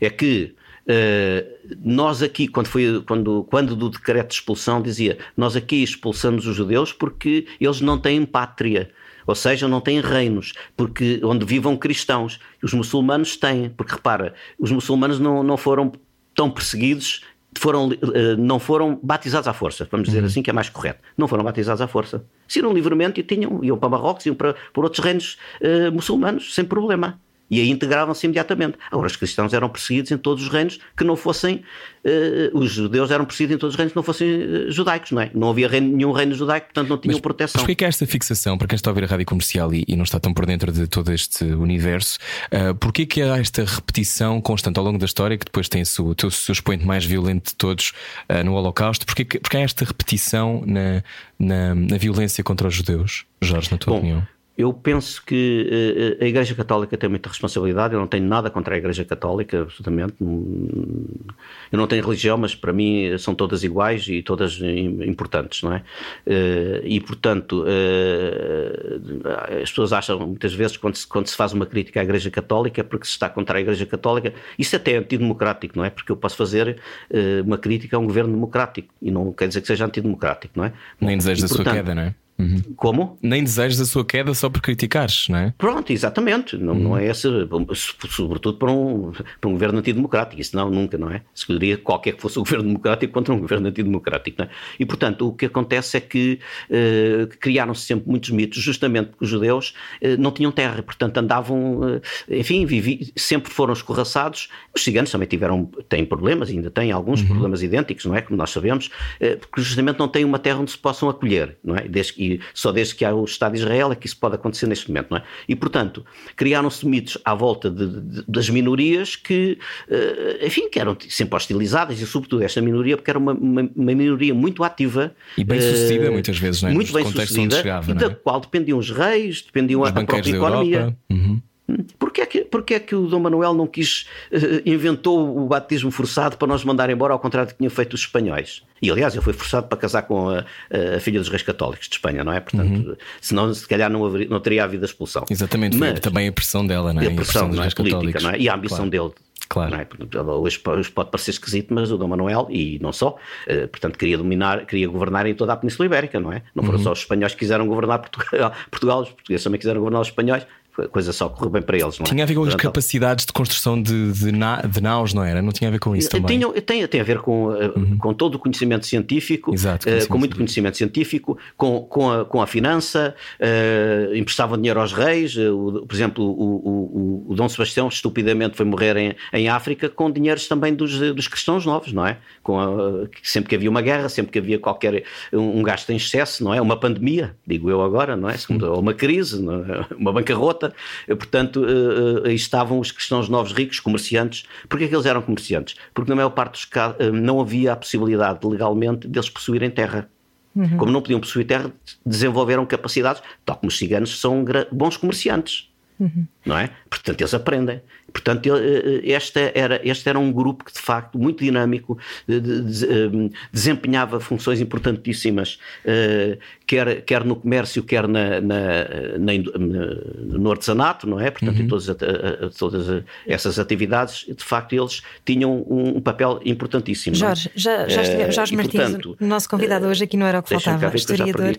é que. Uh, nós aqui, quando, foi, quando, quando do decreto de expulsão, dizia: Nós aqui expulsamos os judeus porque eles não têm pátria, ou seja, não têm reinos, porque onde vivam cristãos. Os muçulmanos têm, porque repara, os muçulmanos não, não foram tão perseguidos foram, eh, não foram batizados à força, vamos dizer uhum. assim, que é mais correto. Não foram batizados à força. Saíram livremente e tinham, iam para Marrocos, iam para, para outros reinos uh, muçulmanos, sem problema e aí integravam-se imediatamente. Agora, os cristãos eram perseguidos em todos os reinos que não fossem. Uh, os judeus eram perseguidos em todos os reinos que não fossem uh, judaicos, não é? Não havia reino, nenhum reino judaico, portanto não tinham Mas, proteção. Porquê que há esta fixação, para quem está a ouvir a rádio comercial e, e não está tão por dentro de todo este universo, uh, porquê que há esta repetição constante ao longo da história, que depois tem o seu, o seu expoente mais violento de todos uh, no Holocausto? Porquê, que, há esta repetição na, na, na, violência contra os judeus, Jorge, na tua Bom, opinião? Eu penso que uh, a Igreja Católica tem muita responsabilidade. Eu não tenho nada contra a Igreja Católica, absolutamente. Eu não tenho religião, mas para mim são todas iguais e todas importantes, não é? Uh, e, portanto, as pessoas acham muitas vezes, quando se, quando se faz uma crítica à Igreja Católica, é porque se está contra a Igreja Católica. Isso até é antidemocrático, não é? Porque eu posso fazer uma crítica a um governo democrático e não quer dizer que seja antidemocrático, não é? Nem desejo da sua queda, não é? Uhum. Como? Nem desejas a sua queda só por criticares, não é? Pronto, exatamente. Não, uhum. não é esse, sobretudo para um, para um governo antidemocrático. Isso não, nunca, não é? Escolheria qualquer que fosse o governo democrático contra um governo antidemocrático. É? E, portanto, o que acontece é que uh, criaram-se sempre muitos mitos, justamente porque os judeus uh, não tinham terra, portanto andavam, uh, enfim, vivi, sempre foram escorraçados. Os ciganos também tiveram, têm problemas, ainda têm alguns uhum. problemas idênticos, não é? Como nós sabemos, porque justamente não têm uma terra onde se possam acolher, não é? Desde que só desde que há o Estado de Israel é que isso pode acontecer neste momento, não é? E, portanto, criaram-se mitos à volta de, de, das minorias que, uh, enfim, que eram sempre hostilizadas e, sobretudo, esta minoria, porque era uma, uma, uma minoria muito ativa. E bem sucedida, uh, muitas vezes, não é? Muito bem sucedida, chegava, e da é? qual dependiam os reis, dependiam Os a, a própria economia. Uhum. Porquê é, que, porquê é que o Dom Manuel não quis, uh, inventou o batismo forçado para nós mandar embora, ao contrário do que tinham feito os espanhóis? E aliás, ele foi forçado para casar com a, a filha dos reis católicos de Espanha, não é? Portanto, uhum. senão se calhar não, haveria, não teria havido a expulsão. Exatamente, Mas, também a pressão dela, não é? A pressão, a pressão é? política, não é? E a ambição claro. dele Claro. É? Hoje, hoje, pode parecer esquisito, mas o Dom Manuel, e não só, eh, portanto, queria dominar, queria governar em toda a Península Ibérica, não é? Não foram uhum. só os espanhóis que quiseram governar Portugal, Portugal, os portugueses também quiseram governar os espanhóis, coisa só correu bem para eles. Não é? Tinha a ver com as capacidades de construção de, de, na, de naus, não era? Não tinha a ver com isso também? Tinha, tem, tem a ver com, eh, uhum. com todo o conhecimento científico, Exato, conhecimento uh, com muito conhecimento científico, com, com, a, com a finança, uh, emprestavam dinheiro aos reis, uh, por exemplo, o, o, o, Dom Sebastião estupidamente foi morrer em, em África com dinheiros também dos, dos cristãos novos, não é? Com a, sempre que havia uma guerra, sempre que havia qualquer um, um gasto em excesso, não é? Uma pandemia, digo eu agora, não é? Ou uma crise, é? uma bancarrota, portanto, eh, eh, aí estavam os cristãos novos ricos, comerciantes. Porquê é que eles eram comerciantes? Porque na maior parte dos casos eh, não havia a possibilidade legalmente deles possuírem terra. Uhum. Como não podiam possuir terra, desenvolveram capacidades, tal como os ciganos são bons comerciantes. Uhum. Não é? Portanto, eles aprendem. Portanto, este era, este era um grupo que, de facto, muito dinâmico, desempenhava funções importantíssimas, quer, quer no comércio, quer na, na, na, no artesanato, não é? Portanto, uhum. em todas, todas essas atividades, de facto, eles tinham um papel importantíssimo. É? Jorge, já, já estive, Jorge Martins, portanto, o nosso convidado hoje aqui não era o que faltava, historiador.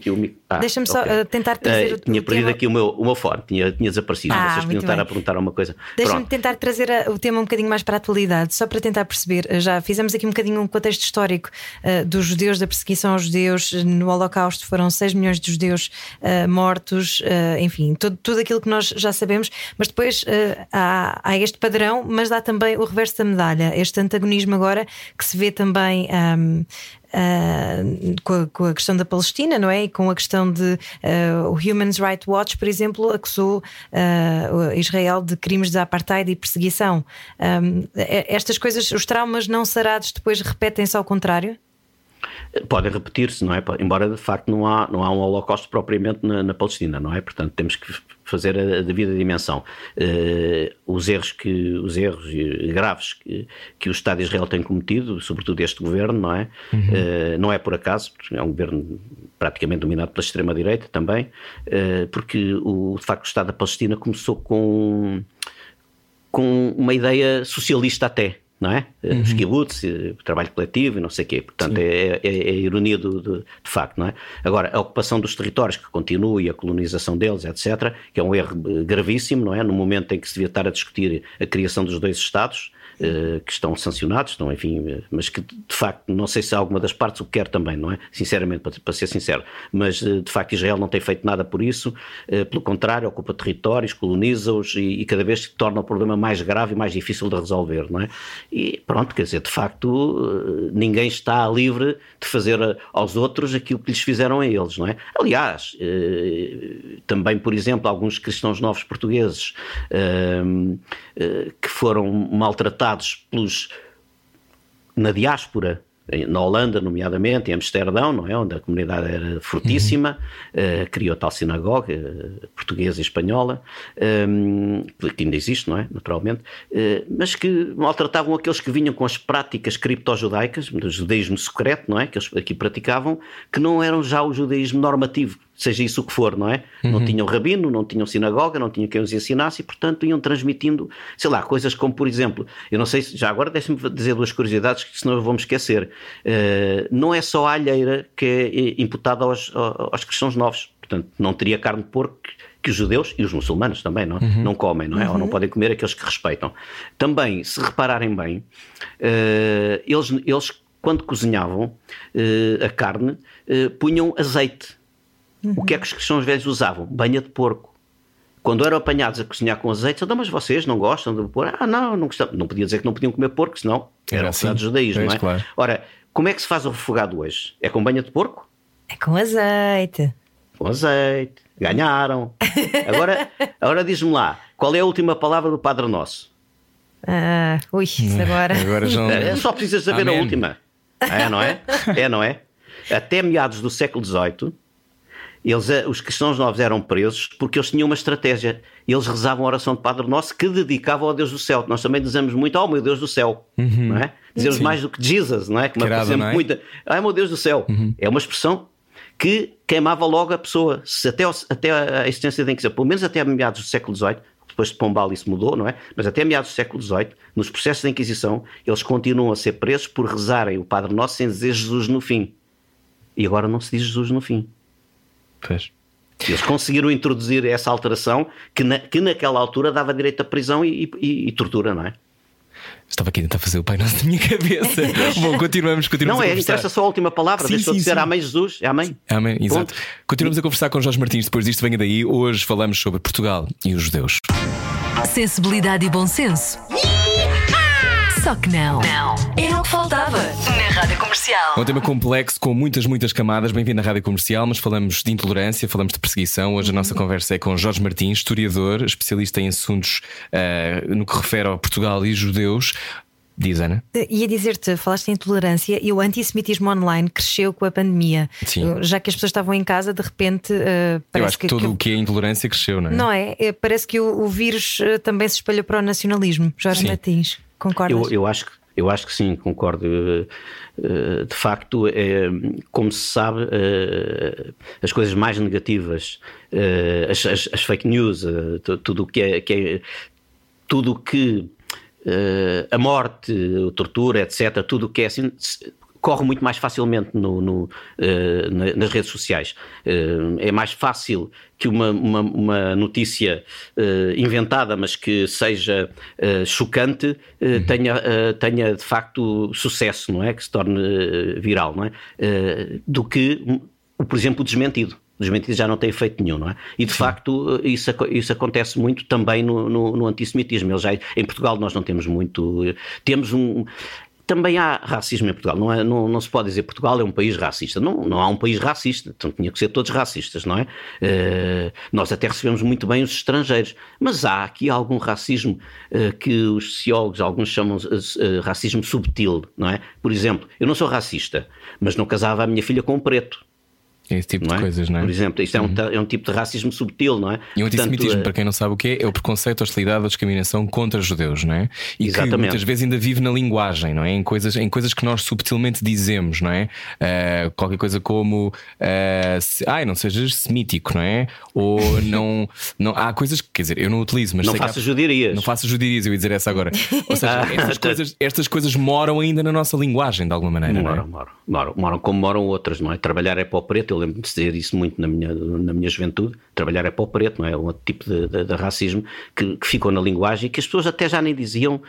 Ah, Deixa-me só okay. tentar trazer. Uh, tinha perdido tema... aqui o meu, o meu fone, tinha, tinha desaparecido. Ah, Vocês podiam estar a perguntar uma coisa. Deixa-me tentar trazer o tema um bocadinho mais para a atualidade, só para tentar perceber. Eh, já fizemos aqui um bocadinho um contexto histórico uh, dos judeus, da perseguição aos judeus. No Holocausto foram 6 milhões de judeus uh, mortos, uh, enfim, tudo, tudo aquilo que nós já sabemos. Mas depois há, há, este padrão, mas dá também o reverso da medalha, este antagonismo agora que se vê também um, Uh, com, a, com, a, questão da Palestina, não é? E com a questão de uh, o Human Rights Watch, por exemplo, acusou uh, Israel de crimes de apartheid e perseguição. Um, estas coisas, os traumas não sarados depois repetem-se ao contrário? Podem repetir-se, não é? Embora de facto não há, não há um holocausto propriamente na, na Palestina, não é? Portanto, temos que fazer a, a devida dimensão. Uh, os erros, que, os erros graves que, que o Estado de Israel tem cometido, sobretudo este governo, não é? Uhum. Uh, não é por acaso, porque é um governo praticamente dominado pela extrema-direita também, uh, porque o, de facto o Estado da Palestina começou com, com uma ideia socialista até não é? Uhum. Os kibbutz, o trabalho coletivo e não sei o quê. Portanto, é, é, é, a ironia do, do, de facto, não é? Agora, a ocupação dos territórios que continua e a colonização deles, etc., que é um erro gravíssimo, não é? No momento em que se devia estar a discutir a criação dos dois Estados, eh, que estão sancionados, estão, enfim, eh, mas que de facto não sei se alguma das partes o quer também, não é? Sinceramente, para, para ser sincero, mas eh, de facto Israel não tem feito nada por isso, pelo contrário, ocupa territórios, coloniza-os e, e, cada vez torna o problema mais grave e mais difícil de resolver, não é? E pronto, quer dizer, de facto, ninguém está livre de fazer aos outros aquilo que lhes fizeram a eles, não é? Aliás, também, por exemplo, alguns cristãos novos portugueses que foram maltratados pelos, na diáspora na Holanda, nomeadamente, em Amsterdão, não é? onde a comunidade era fortíssima, uhum. uh, criou tal sinagoga uh, portuguesa e espanhola, um, que ainda existe, não é? Naturalmente, uh, mas que maltratavam aqueles que vinham com as práticas cripto-judaicas, do judaísmo secreto, não é? Que eles aqui praticavam, que não eram já o judaísmo normativo, seja isso o que for, não é? Uhum. Não tinham rabino, não tinham sinagoga, não tinham quem os ensinasse e, portanto, iam transmitindo, sei lá, coisas como, por exemplo, eu não sei se, já agora deixe-me dizer duas curiosidades que senão eu vou-me esquecer. Uh, não é só a alheira que é imputada aos, aos cristãos novos, portanto, não teria carne de porco que os judeus e os muçulmanos também não, uhum. não comem, não é? Uhum. Ou não uhum. podem comer aqueles que respeitam. Também, se repararem bem, uh, eles, eles quando cozinhavam uh, a carne, punham azeite Uhum. O que é que os cristãos velhos usavam? Banha de porco. Quando eram apanhados a cozinhar com azeite, então, mas vocês não gostam de pôr? Ah, não, não gostam. Não podia dizer que não podiam comer porco, senão era, era assim. judaísmo, não é? Claro. Ora, como é que se faz o refogado hoje? É com banha de porco? É com azeite. Com azeite. Ganharam. Agora, agora diz-me lá, qual é a última palavra do Padre Nosso? Ah, ui, isso agora. agora já... É, só precisas saber Amém. a última. É, não é? É, não é? Até meados do século XVIII, eles, eh, os cristãos novos eram presos porque eles tinham uma estratégia. Eles rezavam a oração de Padre Nosso que dedicavam ao Deus do céu. Nós também dizemos muito, oh meu Deus do céu, uhum. não é? Dizemos Sim. mais do que Jesus, não é? Que não é? muita, ah meu Deus do céu. Uhum. É uma expressão que queimava logo a pessoa. Se até, até a existência da Inquisição, pelo menos até meados do século XVIII, depois de Pombal isso mudou, não é? Mas até meados do século XVIII, nos processos da Inquisição, eles continuam a ser presos por rezarem o Padre Nosso sem dizer Jesus no fim. E agora não se diz Jesus no fim. Pois. Eles conseguiram introduzir essa alteração que, na, que naquela altura dava direito à prisão e, e, e tortura, não é? Estava aqui a tentar fazer o Pai Nosso da minha cabeça. Bom, continuamos, continuamos. Não, é, interessa só a última palavra. Sim, Deixou sim, de ser sim. Amém Jesus. É Amém. Amém, exato. Continuamos a conversar com Jorge Martins. Depois disto, venha daí. Hoje falamos sobre Portugal e os judeus. Sensibilidade e bom senso. Só que não. Não. Era o que faltava na Rádio Comercial. Um tema complexo com muitas, muitas camadas. Bem-vindo à Rádio Comercial, mas falamos de intolerância, falamos de perseguição. Hoje a nossa conversa é com Jorge Martins, historiador, especialista em assuntos uh, no que refere ao Portugal e judeus. Diz, Ana? Eh, ia dizer-te, falaste em intolerância e o antissemitismo online cresceu com a pandemia. Sim. Já que as pessoas estavam em casa, de repente. Uh, Eu acho que, que tudo o que é intolerância cresceu, não é? Não é? Parece que o, o vírus também se espalhou para o nacionalismo. Jorge Sim. Martins. Concordas? Eu, eu acho que eu acho que sim, concordo. Eh, de facto, é, como se sabe, eh, as coisas mais negativas, eh, as, as, as fake news, tudo o que é, que é tudo que a morte, a tortura, etc., tudo o que é assim, corre muito mais facilmente no, no, uh, nas redes sociais. Uh, é mais fácil que uma, uma, uma notícia uh, inventada, mas que seja chocante, uhum. tenha, tenha de facto sucesso, não é? Que se torne viral, não é? do que, por exemplo, o desmentido desmentido já não tem efeito nenhum, não é? E de Sim. facto isso, isso acontece muito também no, no, no antissemitismo. já, em Portugal nós não temos muito. Temos um também há racismo em Portugal. Não, é, não, não, se pode dizer Portugal é um país racista. Não, não há um país racista. Então tinha que ser todos racistas, não é? Uh, nós até recebemos muito bem os estrangeiros. Mas há aqui algum racismo uh, que os sociólogos, alguns chamam uh, racismo subtil, não é? Por exemplo, eu não sou racista, mas não casava a minha filha com um preto. Esse tipo de é? coisas, não é? Por exemplo, isto é, um, uhum. é um tipo de racismo subtil, não é? E o antissemitismo, Portanto, para quem não sabe o que é, é o preconceito, a hostilidade, a discriminação contra judeus, não é? E exatamente. que muitas vezes ainda vive na linguagem, não é? Em coisas, em coisas que nós subtilmente dizemos, não é? Uh, qualquer coisa como uh, se, ai, não sejas semítico, não é? Ou não, não. Há coisas que, quer dizer, eu não utilizo, mas. Não faço judirias. Não faço judirias, eu ia dizer essa agora. Ou seja, ah, estas, coisas, estas coisas moram ainda na nossa linguagem, de alguma maneira. Moram, é? moram, moram, moram, como moram outras, não é? Trabalhar é para o preto, eu lembro de dizer isso muito na minha, na minha juventude, trabalhar é para o preto, não é? Um outro tipo de, de, de racismo que, que, ficou na linguagem e que as pessoas até já nem diziam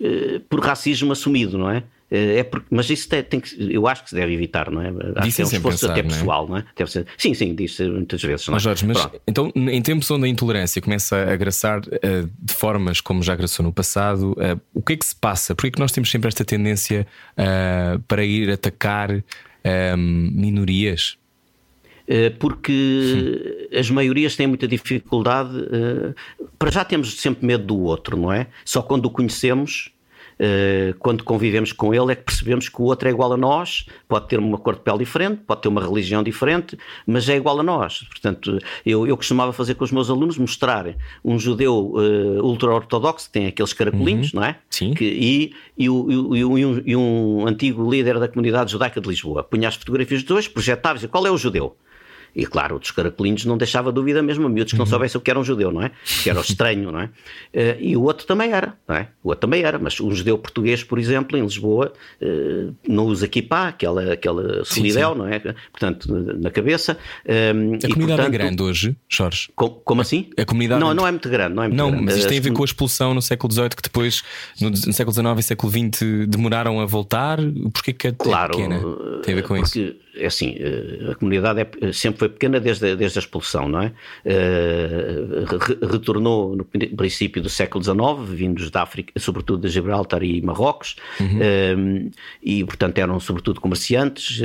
eh, por racismo assumido, não é? Eh, é porque, mas isso tem, tem, que, eu acho que se deve evitar, não é? Acho que é um esforço pensar, até pessoal, não é? Deve ser, sim, sim, diz muitas vezes. Não é? Mas, Jorge, mas então, em tempos onde a intolerância começa a agressar uh, de formas como já agressou no passado, uh, o que é que se passa? Por que nós temos sempre esta tendência uh, para ir atacar minorias? Eh, porque as maiorias têm muita dificuldade. Eh, para já temos sempre medo do outro, não é? Só quando o conhecemos Uh, quando convivemos com ele é que percebemos que o outro é igual a nós, pode ter uma cor de pele diferente, pode ter uma religião diferente, mas é igual a nós. Portanto, eu, eu costumava fazer com os meus alunos mostrar um judeu uh, ultra-ortodoxo, que tem aqueles caracolinhos, uhum. não é? Sim. Que, e, e, e, um, e um antigo líder da comunidade judaica de Lisboa. Punha as fotografias dos dois, projetava e qual é o judeu? E claro, o dos caracolinhos não deixava dúvida mesmo a miúdos que não uhum. soubessem o que era um judeu, não é? Que era o estranho, não é? Uh, e o outro também era, não é? O outro também era, mas um judeu português, por exemplo, em Lisboa, uh, não usa equipá, aquela, aquela solidão, não é? Portanto, na cabeça. Um, a e, comunidade é portanto, é grande hoje, Jorge? Com, como assim? A comunidade. Não, não é muito grande. Não, é muito não grande. mas isto tem a ver com a expulsão no século XVIII, que depois, no, no século XIX e século XX, demoraram a voltar. Porquê que é, claro, pequena? Tem a ver com porque, isso? É assim, a comunidade é, sempre foi pequena desde, desde a expulsão, não é? Uh, retornou no princípio do século XIX, vindos da África, sobretudo de Gibraltar e Marrocos, uhum. uh, e portanto eram sobretudo comerciantes,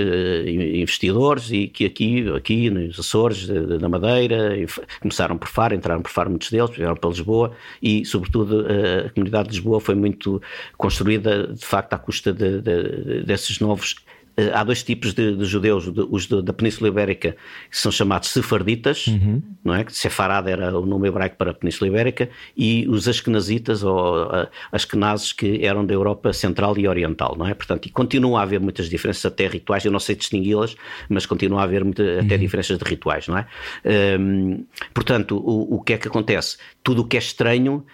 investidores, e que aqui, aqui nos Açores, na Madeira, começaram por Faro, entraram por Faro muitos deles, vieram para Lisboa, e sobretudo a comunidade de Lisboa foi muito construída de facto à custa de, de, desses novos eh, há dois tipos de, de judeus, os de, da Península Ibérica, que são chamados sefarditas, uhum. não é? Sefarad era o nome hebraico para a Península Ibérica, e os askenazitas, ou uh, askenazes, que eram da Europa Central e Oriental, não é? Portanto, e continua a haver muitas diferenças até rituais, eu não sei distingui-las, mas continua a haver muita, uhum. até diferenças de rituais, não é? Um, portanto, o, o que é que acontece? Tudo o que é estranho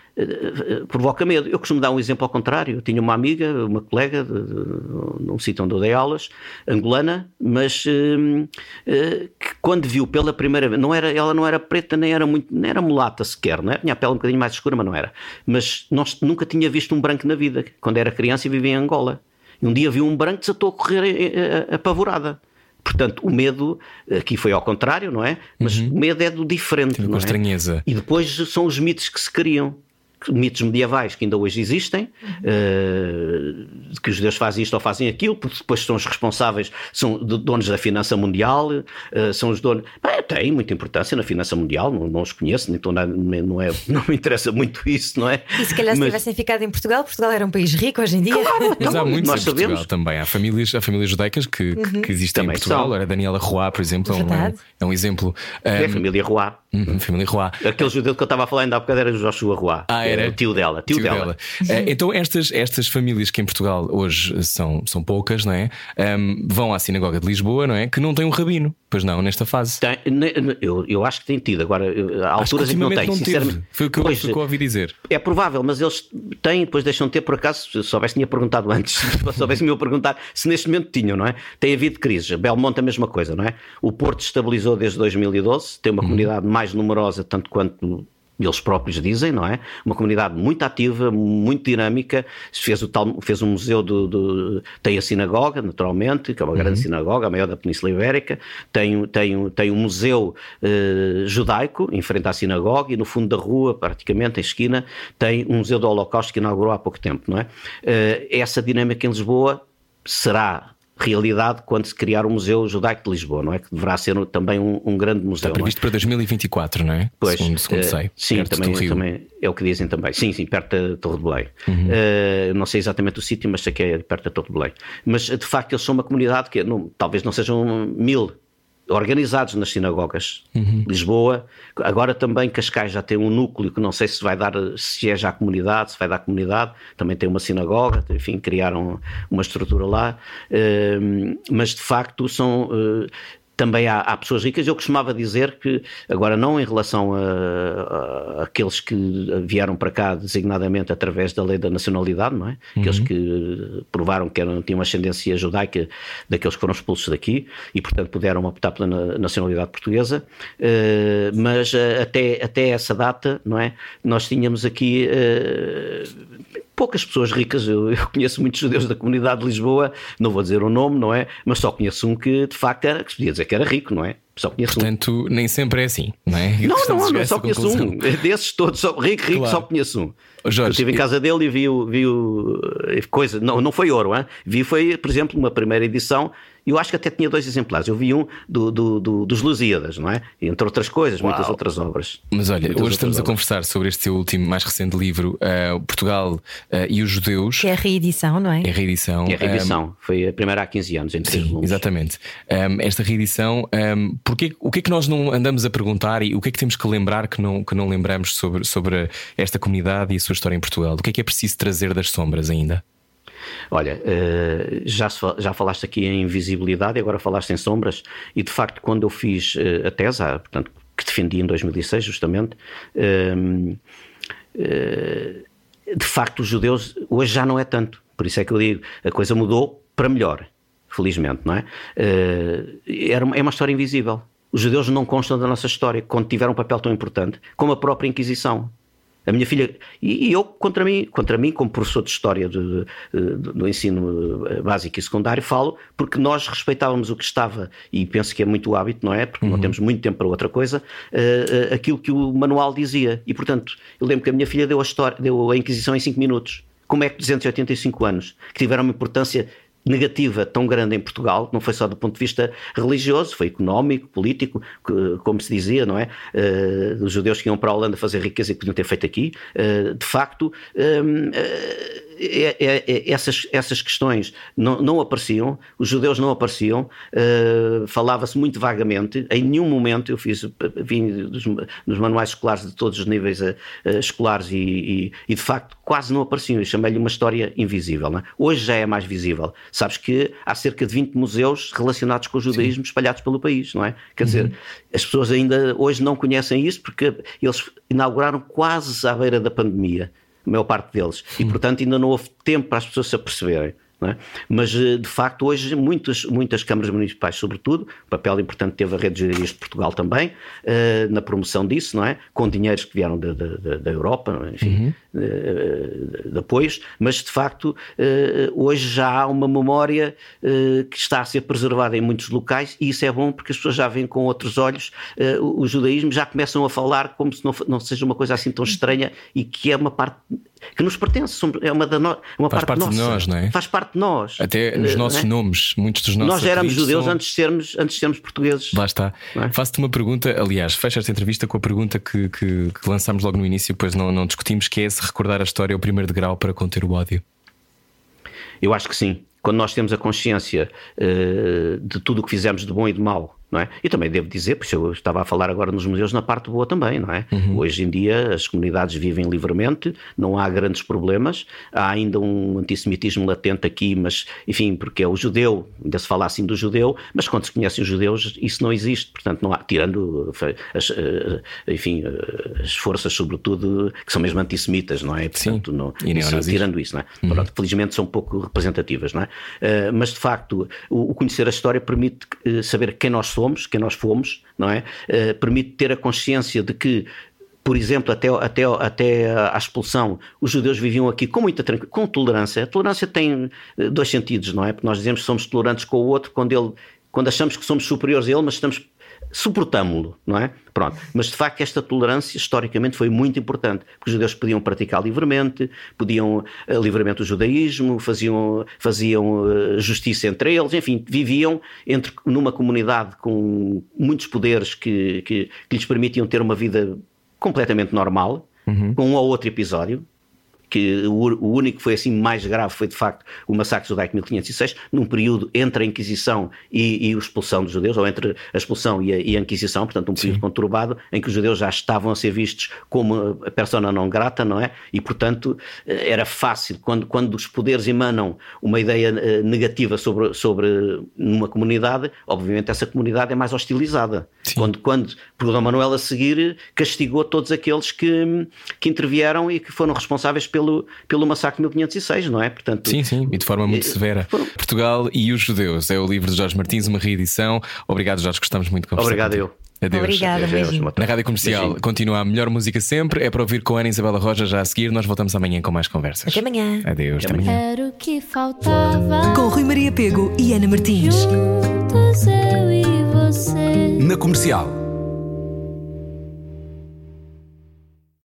provoca medo. Eu costumo dar um exemplo ao contrário. Eu tinha uma amiga, uma colega, de, de, num sítio onde eu dei aulas, angolana, mas uh, uh, que quando viu pela primeira vez, não era, ela não era preta, nem era muito, nem era mulata sequer, não é? tinha a pele um bocadinho mais escura, mas não era. Mas nós, nunca tinha visto um branco na vida, quando era criança e vivia em Angola. E um dia viu um branco desatou a correr eh, apavorada. Portanto, o medo aqui foi ao contrário, não é? Mas uhum. o medo é do diferente, Tem não é? estranheza. E depois são os mitos que se criam mitos medievais que ainda hoje existem, uh, que os judeus fazem isto ou fazem aquilo, porque depois são os responsáveis, são donos da finança mundial, uh, são os donos. Bem, tem muita importância na finança mundial, não, não os conheço, então não, não, é, não me interessa muito isso, não é? E se calhar Mas... se tivessem ficado em Portugal, Portugal era um país rico hoje em dia. Claro, Mas há muitos nós em Portugal sabemos. também. Há famílias, há famílias judaicas que, uhum. que existem também em Portugal. São. A Daniela Roy, por exemplo, é um, é um, exemplo. É a família Roy. Uhum, família Roy. Aquele judeu que eu estava a falar ainda há bocado era o Joshua Roy. Ah, era? O tio dela. Tio, tio dela. dela. Uh, então, estas, estas famílias que em Portugal hoje são, são poucas, não é? Um, vão à Sinagoga de Lisboa, não é? Que não tem um rabino, pois não, nesta fase. Tem, eu, eu acho que tem tido. Agora, há alturas em que não tem, não sinceramente. Foi o que eu, pois, eu ouvi dizer. É provável, mas eles têm, depois deixam de ter, por acaso, se soubesse, tinha perguntado antes, se soubesse me eu perguntar se neste momento tinham, não é? Tem havido crises. Belmonte a mesma coisa, não é? O Porto estabilizou desde 2012, tem uma uhum. comunidade mais numerosa, tanto quanto eles próprios dizem, não é? Uma comunidade muito ativa, muito dinâmica. Fez, o tal, fez um museu do, do Tem a sinagoga, naturalmente, que é uma uhum. grande sinagoga, a maior da Península Ibérica. Tem, tem, tem um museu uh, judaico em frente à sinagoga e no fundo da rua, praticamente, em esquina, tem um museu do Holocausto que inaugurou há pouco tempo, não é? Uh, essa dinâmica em Lisboa será realidade quando se criar o Museu Judaico de Lisboa, não é? Que deverá ser também um, um grande museu. Está previsto é? para 2024, não é? Pois, segundo, segundo uh, sei. Sim, também, também é o que dizem também. Sim, sim, perto da Torre de Belém. Uhum. Uh, não sei exatamente o sítio, mas sei que é perto da Torre de Belém. Mas de facto eles são uma comunidade que não, talvez não sejam mil organizados nas sinagogas. Uhum. Lisboa, agora também Cascais já tem um núcleo que não sei se vai dar, se é já a comunidade, se vai dar comunidade, também tem uma sinagoga, enfim, criaram uma estrutura lá, uh, mas de facto são. Também há, há, pessoas ricas. Eu costumava dizer que, agora não em relação a, a, aqueles que vieram para cá designadamente através da lei da nacionalidade, não é? Uhum. Aqueles que provaram que eram, tinham ascendência judaica daqueles que foram expulsos daqui e, portanto, puderam optar pela nacionalidade portuguesa. Uh, mas uh, até, até essa data, não é? Nós tínhamos aqui. Uh, poucas pessoas ricas, eu, eu, conheço muitos judeus da comunidade de Lisboa, não vou dizer o nome, não é? Mas só conheço um que de facto era, que podia dizer que era rico, não é? Só conheço um. Portanto, nem sempre é assim, não é? Não, não, a a não, só conheço conclusão. um. Desses todos, só, rico, rico, Claro. só conheço um. Jorge, eu estive em casa dele e vi, o- vi o- eh, coisa, não, não foi ouro, hein? vi foi, por exemplo, uma primeira edição. Eu acho que até tinha dois exemplares. Eu vi um do, do- do- dos Lusíadas, não é? Entre outras coisas, muitas outras obras. Mas olha, Muitas hoje estamos a obras. conversar sobre este seu último, mais recente livro, eh, Portugal eh, e os Judeus. Que é a reedição, não é? É a reedição. É a reedição. Foi a primeira há 15 anos, em três volumes. exatamente. Um, esta reedição, um, porquê- o que é que nós não andamos a perguntar e o que é que temos que lembrar que não, que não lembramos sobre, sobre esta comunidade e a sua história em Portugal? O que é que é preciso trazer das sombras ainda? Olha, eh, já, já falaste aqui em visibilidade e agora falaste em sombras, e de facto, quando eu fiz eh, a tese, ah, portanto, que defendi em 2006, justamente, ehm, eh, de facto, os judeus hoje já não é tanto. Por isso é que eu digo, a coisa mudou para melhor, felizmente, não é? Eh, era uma- é uma história invisível. Os judeus não constam da nossa história, quando tiveram um papel tão importante como a própria Inquisição. A minha filha, e, eu contra mim, contra mim, como professor de História de- do ensino eh, básico e secundário, falo porque nós respeitávamos o que estava, e penso que é muito o hábito, não é? Porque não temos muito tempo para outra coisa, eh, aquilo que o manual dizia. E portanto, eu lembro que a minha filha deu a, história, deu a Inquisição em 5 minutos. Como é que 285 anos, que tiveram uma importância negativa tão grande em Portugal, não foi só do ponto de vista religioso, foi económico, político, como se dizia, não é? Eh, os judeus que iam para a Holanda fazer riqueza e podiam ter feito aqui. Eh, de facto, é- essas, essas questões não, não apareciam, os judeus não apareciam, eh, falava-se muito vagamente. Em nenhum momento eu fiz, vim dos, dos manuais escolares de todos os níveis eh, escolares e, e- e, de facto quase não apareciam. Eu chamei-lhe uma história invisível. é? Hoje já é mais visível. Sabes que há cerca de 20 museus relacionados com o judaísmo espalhados pelo país, não é? Quer dizer, as pessoas ainda hoje não conhecem isso porque eles inauguraram quase à beira da pandemia a maior parte deles. E, portanto, ainda não houve tempo para as pessoas se aperceberem. É? Mas, eh, de facto, hoje muitas, muitas câmaras municipais, sobretudo, papel importante teve a Rede de Judias de Portugal também, eh, na promoção disso, não é? Com dinheiros que vieram da, da, Europa, enfim, eh, de apoios, mas, de facto, eh, hoje já há uma memória que está a ser preservada em muitos locais e isso é bom porque as pessoas já veem com outros olhos o, o judaísmo, já começam a falar como se não, não seja uma coisa assim tão estranha e que é uma parte que nos pertence, é uma, da no, é uma Faz parte, parte de nossa. nós, não é? Faz parte de nós. Até nos Eh, nossos não é? nomes, muitos dos nossos Nós já éramos judeus são- antes de sermos, antes de sermos portugueses. Lá está. É? Faço-te uma pergunta, aliás, fecha esta entrevista com a pergunta que, que, que lançámos logo no início depois não, não discutimos, que é se recordar a história é o primeiro degrau para conter o ódio. Eu acho que sim. Quando nós temos a consciência eh, de tudo o que fizemos de bom e de mau, não é? E também devo dizer, porque eu estava a falar agora nos museus na parte boa também, não é? Hoje em dia as comunidades vivem livremente, não há grandes problemas, há ainda um antissemitismo latente aqui, mas enfim, porque é o judeu, ainda se fala assim do judeu, mas quando se conhecem os judeus isso não existe, portanto não há, tirando eh, as, eh, enfim, eh, as forças sobretudo que são mesmo antissemitas, não é? Sim, Portanto, não, e isso, tirando isso, não é? Pronto, felizmente são pouco representativas, não é? Eh, mas de facto, o, o conhecer a história permite saber quem nós somos, quem nós fomos, não é? Eh, permite ter a consciência de que por exemplo, até, até, até à expulsão, os judeus viviam aqui com muita com tolerância. A tolerância tem eh, dois sentidos, não é? Porque nós dizemos que somos tolerantes com o outro quando, ele, quando achamos que somos superiores a ele, mas estamos suportámo-lo, não é? Pronto. Mas de facto esta tolerância historicamente foi muito importante, porque os judeus podiam praticar livremente, podiam eh, livremente o judaísmo, faziam, faziam eh, justiça entre eles, enfim, viviam entre, numa comunidade com muitos poderes que, que, que lhes permitiam ter uma vida completamente normal, com um ou outro episódio, que o, único que foi assim mais grave foi de facto o massacre judaico de 1506, num período entre a Inquisição e, e a expulsão dos judeus, ou entre a expulsão e a, e a Inquisição, portanto um período conturbado em que os judeus já estavam a ser vistos como a persona não grata, não é? E portanto eh, era fácil, quando, quando os poderes emanam uma ideia eh, negativa sobre, sobre uma comunidade, obviamente essa comunidade é mais hostilizada. Quando, quando, porque o Dom Manuel a seguir castigou todos aqueles que, que intervieram e que foram responsáveis pelo, pelo massacre de 1506, não é? Portanto, Sim, sim, e de forma muito eh, severa. foram- Portugal e os Judeus é o livro de Jorge Martins, uma reedição. Obrigado, Jorge, gostamos muito de conversar. Obrigado contigo. eu. Adeus. Obrigada, Adeus, uma- Na Rádio Comercial Beijinho. continua a melhor música sempre. É para ouvir com a Ana Isabela Roja já a seguir. Nós voltamos amanhã com mais conversas. Até amanhã. Adeus, até amanhã. Era o que faltava. Com Rui Maria Pego e Ana Martins. Juntos eu e você. Na comercial.